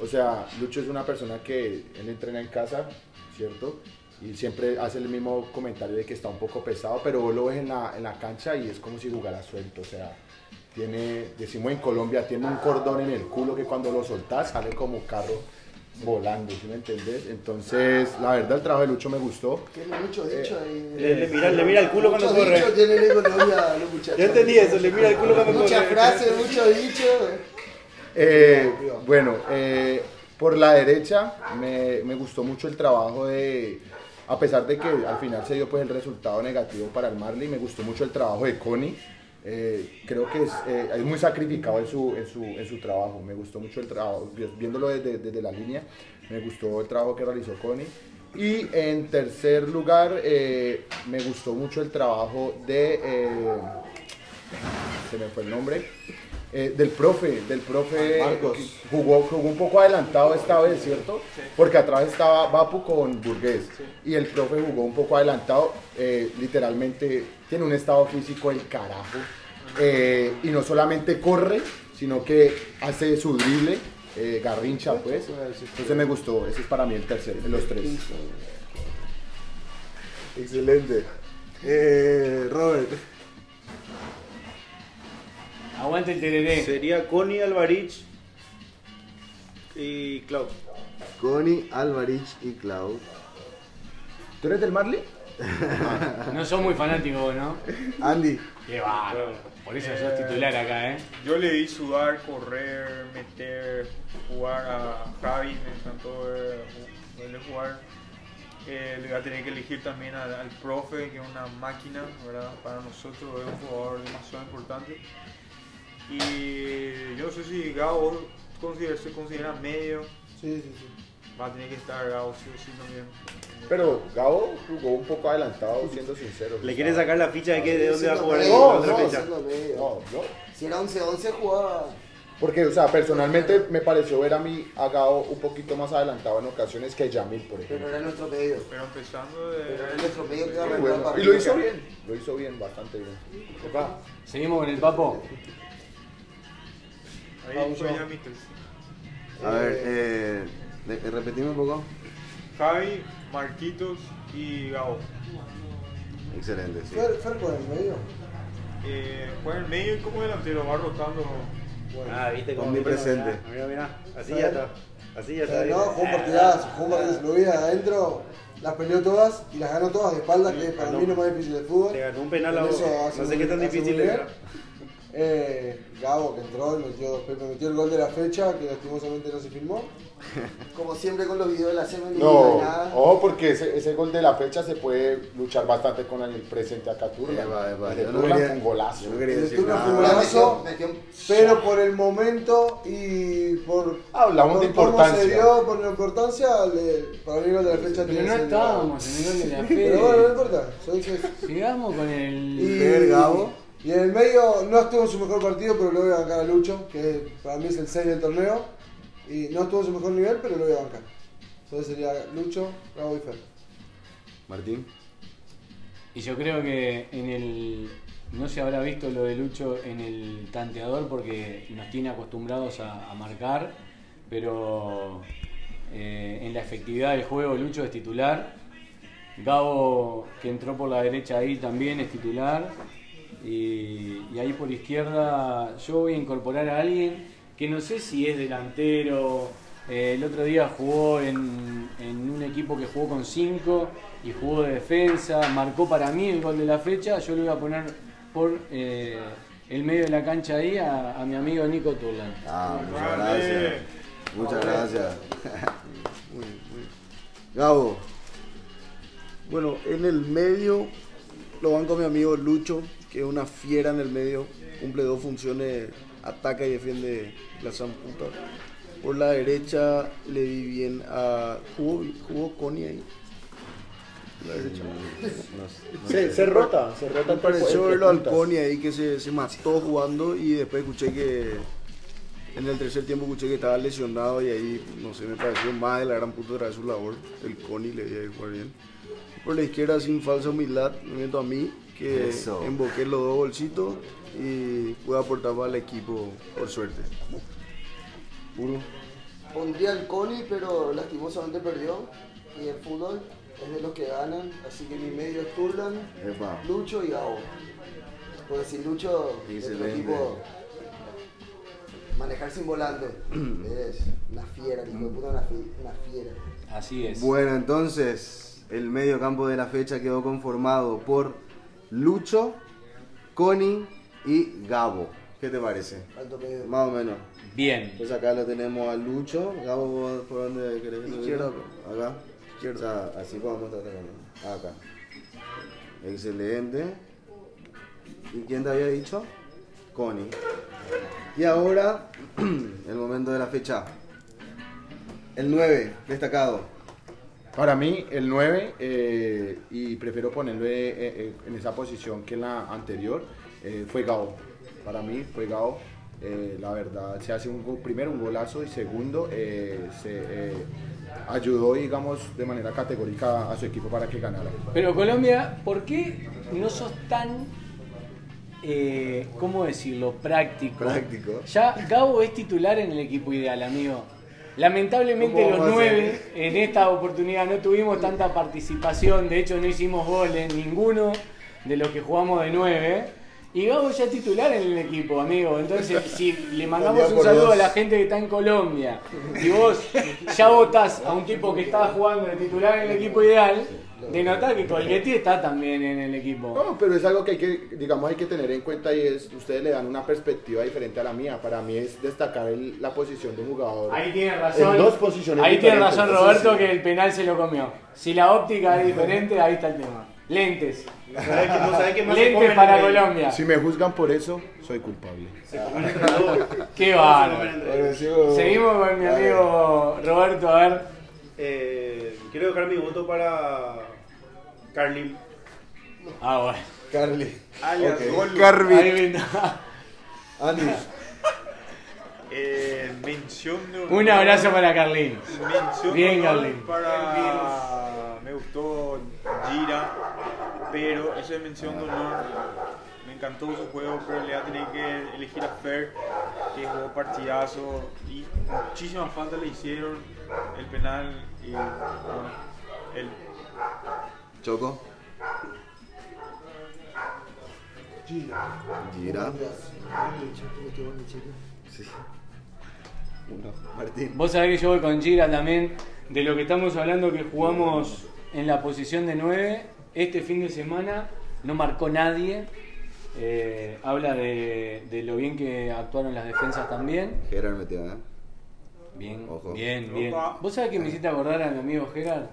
O sea, Lucho es una persona que él entrena en casa, ¿cierto? Y siempre hace el mismo comentario de que está un poco pesado, pero vos lo ves en la, en la cancha y es como si jugara suelto. O sea, tiene, decimos en Colombia, tiene un cordón en el culo que cuando lo soltás sale como carro volando, ¿sí me entendés? Entonces, la verdad, el trabajo de Lucho me gustó. Tiene mucho dicho ahí. Le, le mira, le mira el culo cuando Mucho corre. dicho tienen en Colombia los muchachos. Yo entendí eso, le mira el culo cuando corre. Muchas frases, mucho dicho. Eh, bueno, eh, por la derecha me, me gustó mucho el trabajo de, a pesar de que al final se dio pues el resultado negativo para el Marley, me gustó mucho el trabajo de Connie. Eh, creo que es, eh, es muy sacrificado en su, en, su, en su trabajo, me gustó mucho el trabajo, viéndolo desde, desde la línea, me gustó el trabajo que realizó Connie. Y en tercer lugar, eh, me gustó mucho el trabajo de... eh, se me fue el nombre. eh, del profe, del profe Marcos. jugó, jugó un poco adelantado esta vez, ¿cierto? Porque atrás estaba Vapu con Burgués y el profe jugó un poco adelantado, eh, literalmente tiene un estado físico del carajo eh, y no solamente corre, sino que hace su drible, eh, garrincha pues. Entonces me gustó, ese es para mí el tercero, de los tres. Excelente. Eh, Robert. Aguante el tereré. Sería Connie Alvarich y Clau. Connie, Alvarich y Clau. ¿Tú eres del Marley? No sos muy fanático, vos, ¿no? Andy. Qué va. Por eso sos titular acá, ¿eh? Yo le vi sudar, correr, meter, jugar a Javi, me encantó ver- verle jugar. Eh, le voy a tener que elegir también al, al profe, que es una máquina, ¿verdad? Para nosotros es un jugador demasiado importante. Y yo no sé si Gabo considera- se considera medio. Sí, sí, sí. Va a tener que estar Gabo, sí o sí también. Pero Gabo jugó un poco adelantado, siendo sincero. ¿Le quiere sacar la ficha de, que, de dónde va a jugar en No, otra no. No, no. Si era 11-11 jugaba. Porque, o sea, personalmente me pareció ver a mí a Gabo un poquito más adelantado en ocasiones que Yamil, por ejemplo. Pero era nuestro medio. Pero empezando de... Pero era nuestro medio que bueno. el Y lo hizo bien, lo hizo bien, bastante bien. Epa, Seguimos con el papo. Ahí tres. A ver, eh, le- repetimos un poco. Javi, Marquitos y Gabo. Excelente, sí. Fer, Fer por el medio. Eh, juega en el medio y como delantero, va rotando. Ah, viste cómo Omnipresente. Mira, mira, así ya está. Así ya está. Eh, no, jugó un partidazo, jugó un partidazo. Lo vi adentro, las peleó todas y las ganó todas de espalda, que para mí es lo más difícil del fútbol. Le ganó un penal a vos. No sé qué tan difícil era. Eh, Gabo que entró y metió dos pe- metió el gol de la fecha, que lastimosamente no se filmó. [laughs] Como siempre con los videos de la semi No, nada. ojo porque ese, ese gol de la fecha se puede luchar bastante con el presente acá Turla. De yo no con golazo. no de decir nada. fue un golazo, metió un- pero por el momento y por, Hablamos de por cómo importancia. se dio, por la importancia, le- para mí el gol de la fecha Pero no de estábamos en el gol de la Gabo. [laughs] Pero bueno, no importa. Sigamos con el. Y, Gabo. Y en el medio no estuvo en su mejor partido, pero lo voy a bancar a Lucho, que para mí es el 6 del torneo. Y no estuvo en su mejor nivel, pero lo voy a bancar. Entonces sería Lucho, Gabo y Fer. Martín. Y yo creo que en el. No se habrá visto lo de Lucho en el tanteador porque nos tiene acostumbrados a, a marcar, pero eh, en la efectividad del juego Lucho es titular. Gabo, que entró por la derecha ahí, también es titular. Y, y ahí por izquierda yo voy a incorporar a alguien que no sé si es delantero. Eh, el otro día jugó en, en un equipo que jugó con 5 y jugó de defensa. Marcó para mí el gol de la fecha. Yo le voy a poner por eh, el medio de la cancha ahí a, a mi amigo Nico Turlan. Ah, muchas gracias. Muchas gracias. [laughs] Muy, muy. Gabo. Bueno, en el medio lo banco a mi amigo Lucho, que es una fiera en el medio, cumple dos funciones, ataca y defiende la zamputa. Por la derecha le vi bien a... ¿Jugó, jugó Connie ahí? La derecha. No- no Se, se rota, se rota Me pareció verlo al. Connie ahí que se, se mató jugando y después escuché que en el tercer tiempo escuché que estaba lesionado y ahí, no sé, me pareció más de la gran puta otra vez su labor. El Connie le dio jugar bien. Por la izquierda, sin falsa humildad, me meto a mí, que Eso. emboqué los dos bolsitos y pude aportar para el equipo, por suerte. Puro. Pondría el Coni, pero lastimosamente perdió. Y el fútbol es de los que ganan. Así que mi medio es Turlan, Epa. Lucho y Gabo. Porque sin Lucho, el equipo. Manejar sin volante. [clears throat] es una fiera, el hijo de puta, una, fi- una fiera. Así es. Bueno, entonces el medio campo de la fecha quedó conformado por Lucho, Connie y Gabo. ¿Qué te parece? Más o menos. Bien. Pues acá lo tenemos a Lucho. Gabo, ¿vos ¿por dónde querés que lo Izquierda? Acá. O sea, así podemos estar atacando. Acá. Excelente. ¿Y quién te había dicho? Connie. Y ahora, [clears throat] el momento de la fecha. El 9, destacado. Para mí, el 9, eh, y prefiero ponerlo eh, eh, en esa posición que en la anterior, eh, fue Gao. Para mí fue Gao. Eh, la verdad, se hace un, go- primero un golazo y segundo, eh, se ayudó, digamos, de manera categórica a su equipo para que ganara. Pero Colombia, ¿por qué no sos tan eh, ¿cómo decirlo? Práctico. Práctico. Ya Gabo es titular en el equipo ideal, amigo. Lamentablemente ¿Cómo los nueve en esta oportunidad no tuvimos tanta participación, de hecho no hicimos goles ninguno de los que jugamos de nueve. Y Gabo ya es titular en el equipo, amigo. Entonces, [laughs] si le mandamos un saludo a la gente que está en Colombia y vos ya votás a un tipo que está jugando de titular en el equipo ideal, denotá que Colgetti está también en el equipo. No, pero es algo que hay que, digamos, hay que tener en cuenta y es, ustedes le dan una perspectiva diferente a la mía. Para mí es destacar el- la posición de un jugador. Ahí tiene razón. En dos posiciones Ahí tiene razón Roberto sí. que el penal se lo comió. Si la óptica es diferente, ahí está el tema. Lentes. No sabe no más Lentes para Colombia. Si me juzgan por eso, soy culpable. Qué bárbaro. Seguimos con mi amigo Roberto, a ver. Eh, quiero dejar mi voto para Carlin. Ah, bueno. Carly. Alias Ok. Golu. Eh, mención de Un abrazo para Carlín. Mención Bien, Carlin. para. Me gustó Gira, pero esa es mención de honor. Me encantó su juego, pero le voy a tener que elegir a Fer, que jugó partidazo y muchísimas faltas le hicieron. El penal y. Bueno, el Choco. Gira. Sí. Uno. Martín. Vos sabés que yo voy con Gira también, de lo que estamos hablando que jugamos en la posición de 9, este fin de semana no marcó nadie. Eh, habla de, de lo bien que actuaron las defensas también. Gerard metió, ¿eh? Bien, Ojo. bien, bien. Opa. Vos sabés que me hiciste acordar a mi amigo Gerard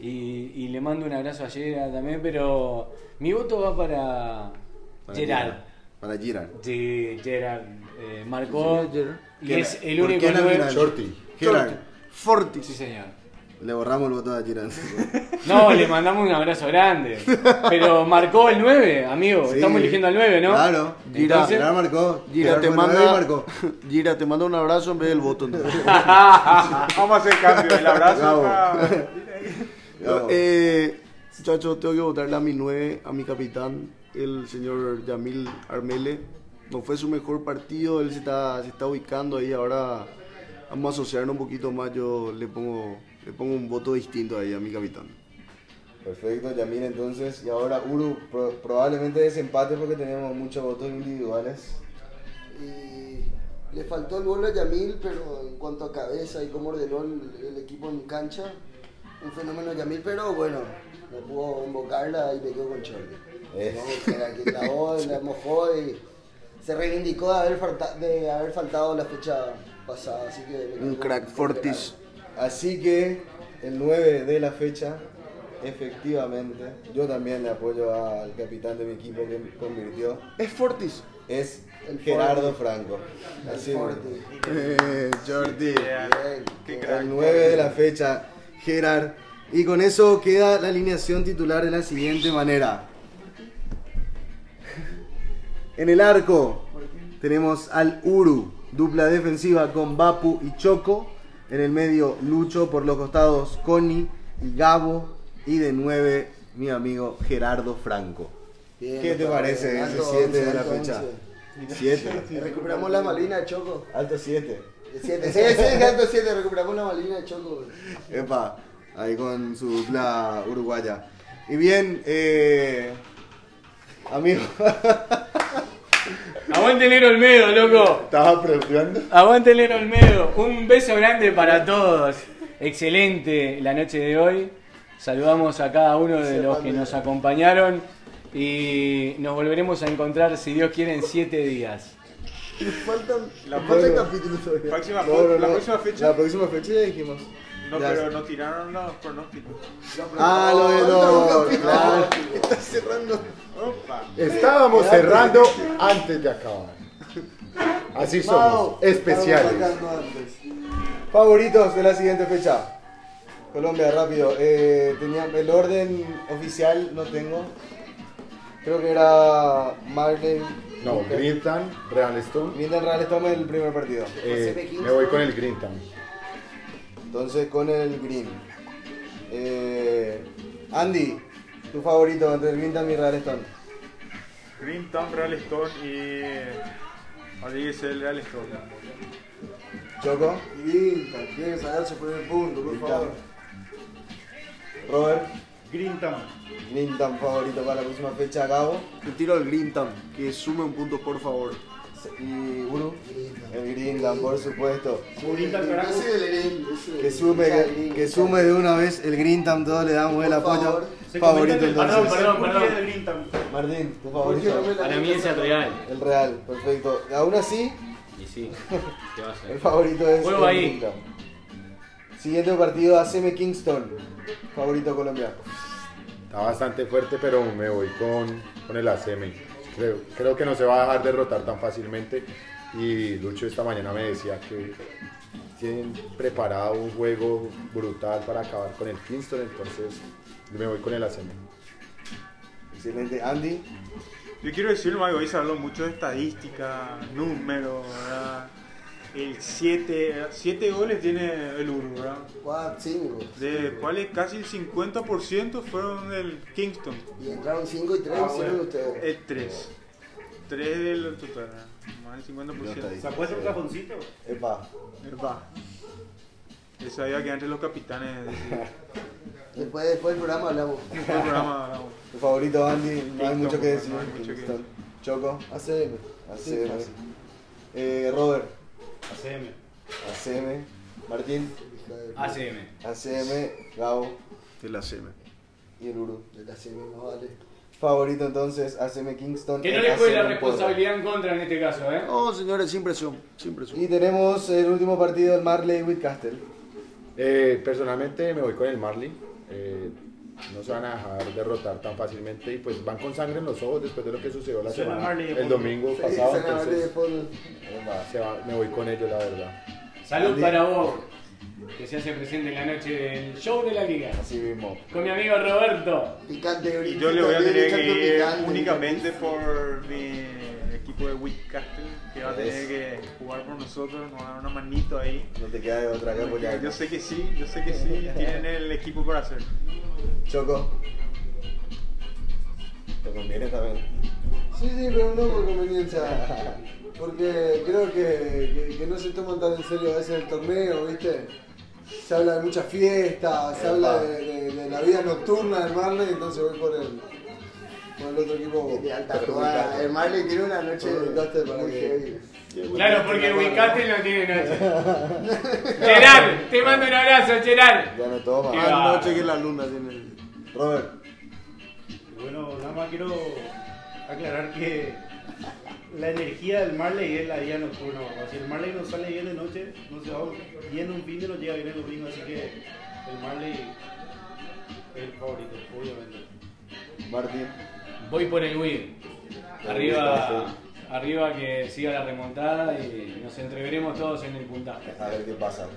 y, y le mando un abrazo a Gerard también, pero mi voto va para, Para Gerard. Para Girard. Sí, Gerard eh, marcó Gerard. y ¿Quién- es el único final? Shorty. Gerard. Fortis. Sí, señor. Le borramos el voto a Girard. [laughs] No, le mandamos un abrazo grande. Pero marcó el 9, amigo. Sí. Estamos eligiendo al 9, ¿no? Claro. Gira. Entonces- Gerard marcó. Gira Gerard te, manda, marcó. [laughs] Gira te manda un abrazo en vez del voto. entonces. [laughs] Vamos a hacer cambio. El abrazo Bravo. para. Bravo. Eh, muchachos, tengo que votarle a mi 9, a mi capitán, el señor Yamil Armele. No fue su mejor partido, él se está, se está ubicando ahí. Ahora vamos a asociarnos un poquito más. Yo le pongo, le pongo un voto distinto ahí a mi capitán. Perfecto, Yamil entonces. Y ahora Uru, pro- probablemente desempate porque tenemos muchos votos individuales. Y le faltó el gol a Yamil, pero en cuanto a cabeza y cómo ordenó el, el equipo en cancha, un fenómeno Yamil, pero bueno, no pudo invocarla y me quedo con Charlie. Eh. No, que la mojó y se reivindicó de haber, falta- de haber faltado la fecha pasada. Así que Un crack Fortis. Así que el 9 de la fecha, efectivamente, yo también le apoyo al capitán de mi equipo que convirtió. Es Fortis. Es El Gerardo. Franco. El Así Forti. Eh, Jordi. Bien. Qué crack. El 9 de la fecha, Gerard. Y con eso queda la alineación titular de la siguiente manera. En el arco tenemos al Uru, dupla defensiva con Bapu y Choco. En el medio Lucho, por los costados Connie y Gabo. Y de 9 mi amigo Gerardo Franco. Bien, ¿Qué te parece ese Alto 7 once, de la fecha? once. 7. Recuperamos la malina de Choco. Alto 7. 7, sí, sí, alto 7, recuperamos la malina de Choco. Epa, ahí con su dupla uruguaya. Y bien, eh, amigo, [laughs] Aguante el negro Olmedo, loco. Estaba preguntando. Aguante el negro Olmedo. Un beso grande para todos. Excelente la noche de hoy. Saludamos a cada uno de los que nos acompañaron y nos volveremos a encontrar, si Dios quiere, en siete días. Faltan, La faltan capítulos todavía. Próxima, No, no, la no. próxima fecha. La próxima fecha ya dijimos. No, Ya pero no tiraron los pronósticos. Ah, lo de los. claro. Está cerrando. Opa. Estábamos cerrando antes de acabar. Así somos, especiales. estamos sacando antes. Favoritos de la siguiente fecha. Colombia, rápido. Eh, tenía el orden oficial, no tengo. Creo que era Marley. No, Grintan, Real Stone. Grintan Real Stone el primer partido. Eh, me voy con el Grintan. Entonces con el Green. Eh, Andy, tu favorito entre el Grintan y Real Stone. Green Town Real Stone y Rodríguez el Real Stone. Choco, Grita, tiene que sacarse por el punto, por favor. Robert, Green Town. Grintam favorito para la próxima fecha, Gabo. Te tiro al Grintam, que sume un punto, por favor. Y Uru, el Grintam, por supuesto. Green del Green, ese Que sume, que, que sume de una vez el Grintam, todos le damos el Por apoyo favorito entonces. Perdón, perdón, ¿Por perdón. Green? Martín, tu ¿Por favorito. Para mí es el real. El Real, perfecto. Aún así, Y sí, ¿qué va a ser? el favorito es el ahí. Grintam. Siguiente partido, ACM Kingston. Favorito colombiano. Está bastante fuerte, pero me voy con, con el ACM. Creo, creo que no se va a dejar derrotar tan fácilmente. Y Lucho esta mañana me decía que tienen preparado un juego brutal para acabar con el Kingston, entonces me voy con el ACM. Excelente. Andy, Yo quiero decir, Mago, hoy se habló mucho de estadística, números, ¿verdad? El 7 siete goles tiene el Uru, ¿verdad? 4, 5. De cuales casi el 50% fueron del Kingston. Y entraron 5 y 3 Ah, bueno. ustedes. El 3. 3 del total, más del 50%. ¿Se acuesta un cajoncito? Epa. Epa. Eso había que entre los capitanes. Después, después del programa hablamos. Después del programa hablamos. Tu favorito, Andy, no hay mucho que decir. no hay mucho que. Choco, ACM. ACM. Eh, Robert, ACM. ACM. Martín, ACM. ACM. Gabo De la CM. y el Uru. De la ACM no vale. Favorito entonces, ACM Kingston. Que no el le juegue la ACM responsabilidad en contra en este caso, ¿eh? No, señores, sin presión, sin presión. Y tenemos el último partido, el Marley with Castle. Eh, personalmente me voy con el Marley. Eh, no se van a dejar derrotar tan fácilmente y pues van con sangre en los ojos después de lo que sucedió la semana, el domingo Sí, pasado. Entonces, se va- me voy con ellos, la verdad. Salud Andy. para vos, que se hace presente en la noche del show de la liga. Así mismo. Con mi amigo Roberto. Picante, Y yo le voy a tener que ir únicamente por mi equipo de Whitcastle, que va a tener que jugar por nosotros, nos va a dar una manito ahí. No te queda de otra que apoyar. Yo sé que sí, yo sé que sí, [laughs] tienen el equipo para hacer. Choco. Te conviene también. Sí, sí, pero no por conveniencia. Porque creo que, que- que no se toman tan en serio a veces el torneo, ¿viste? Se habla de muchas fiestas, se habla de, de- de la vida nocturna del Marley, entonces voy por el, por el otro equipo. De alta jugada. El Marley tiene una noche Perjudicaste para muy heavy. Claro, porque Wicastle no tiene noche. [laughs] Gerard, te mando un abrazo, Gerard. Ya no toma. Más noche que la luna tiene. Robert. Bueno, nada más quiero aclarar que la energía del Marley es la vida nocturna. Si el Marley no sale bien de noche, no se va bien un fin de no llega bien el domingo. Así que el Marley es el favorito, obviamente. Martín. Voy por el win. Arriba, arriba que siga la remontada y nos entreveremos todos en el puntaje. A ver qué pasa.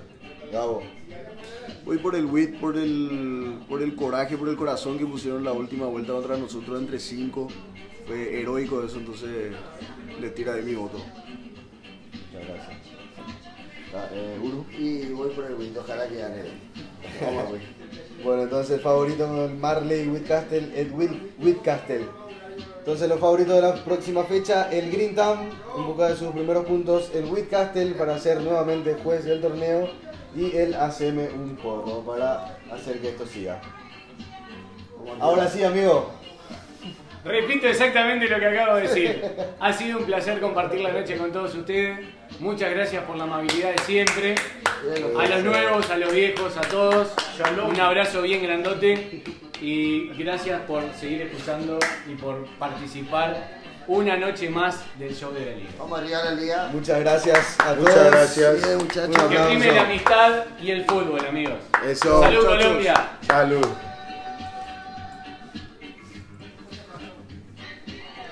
Gabo. Voy por el wit, por el, por el coraje, por el corazón que pusieron la última vuelta contra nosotros entre cinco. Fue heroico eso, entonces le tira de mi voto. Muchas gracias. Ah, eh, Uru. Y voy por el Win, ojalá que gane. [laughs] Güey. Bueno, entonces el favorito el Marley Whitcastle, Ed Whitcastle. Entonces los favoritos de la próxima fecha, el Green Town en busca de sus primeros puntos, el Whitcastle para ser nuevamente juez del torneo y el ACM un porro para hacer que esto siga. Ahora sí, amigo. Repito exactamente lo que acabo de decir. Ha sido un placer compartir la noche con todos ustedes. Muchas gracias por la amabilidad de siempre. A los nuevos, a los viejos, a todos. Un abrazo bien grandote. Y gracias por seguir escuchando y por participar una noche más del show de la liga. Vamos a la liga. Muchas gracias a Muchas todos. gracias. Bien, muchachos. Que prime la amistad y el fútbol, amigos. Eso. Salud muchachos. Colombia. Salud.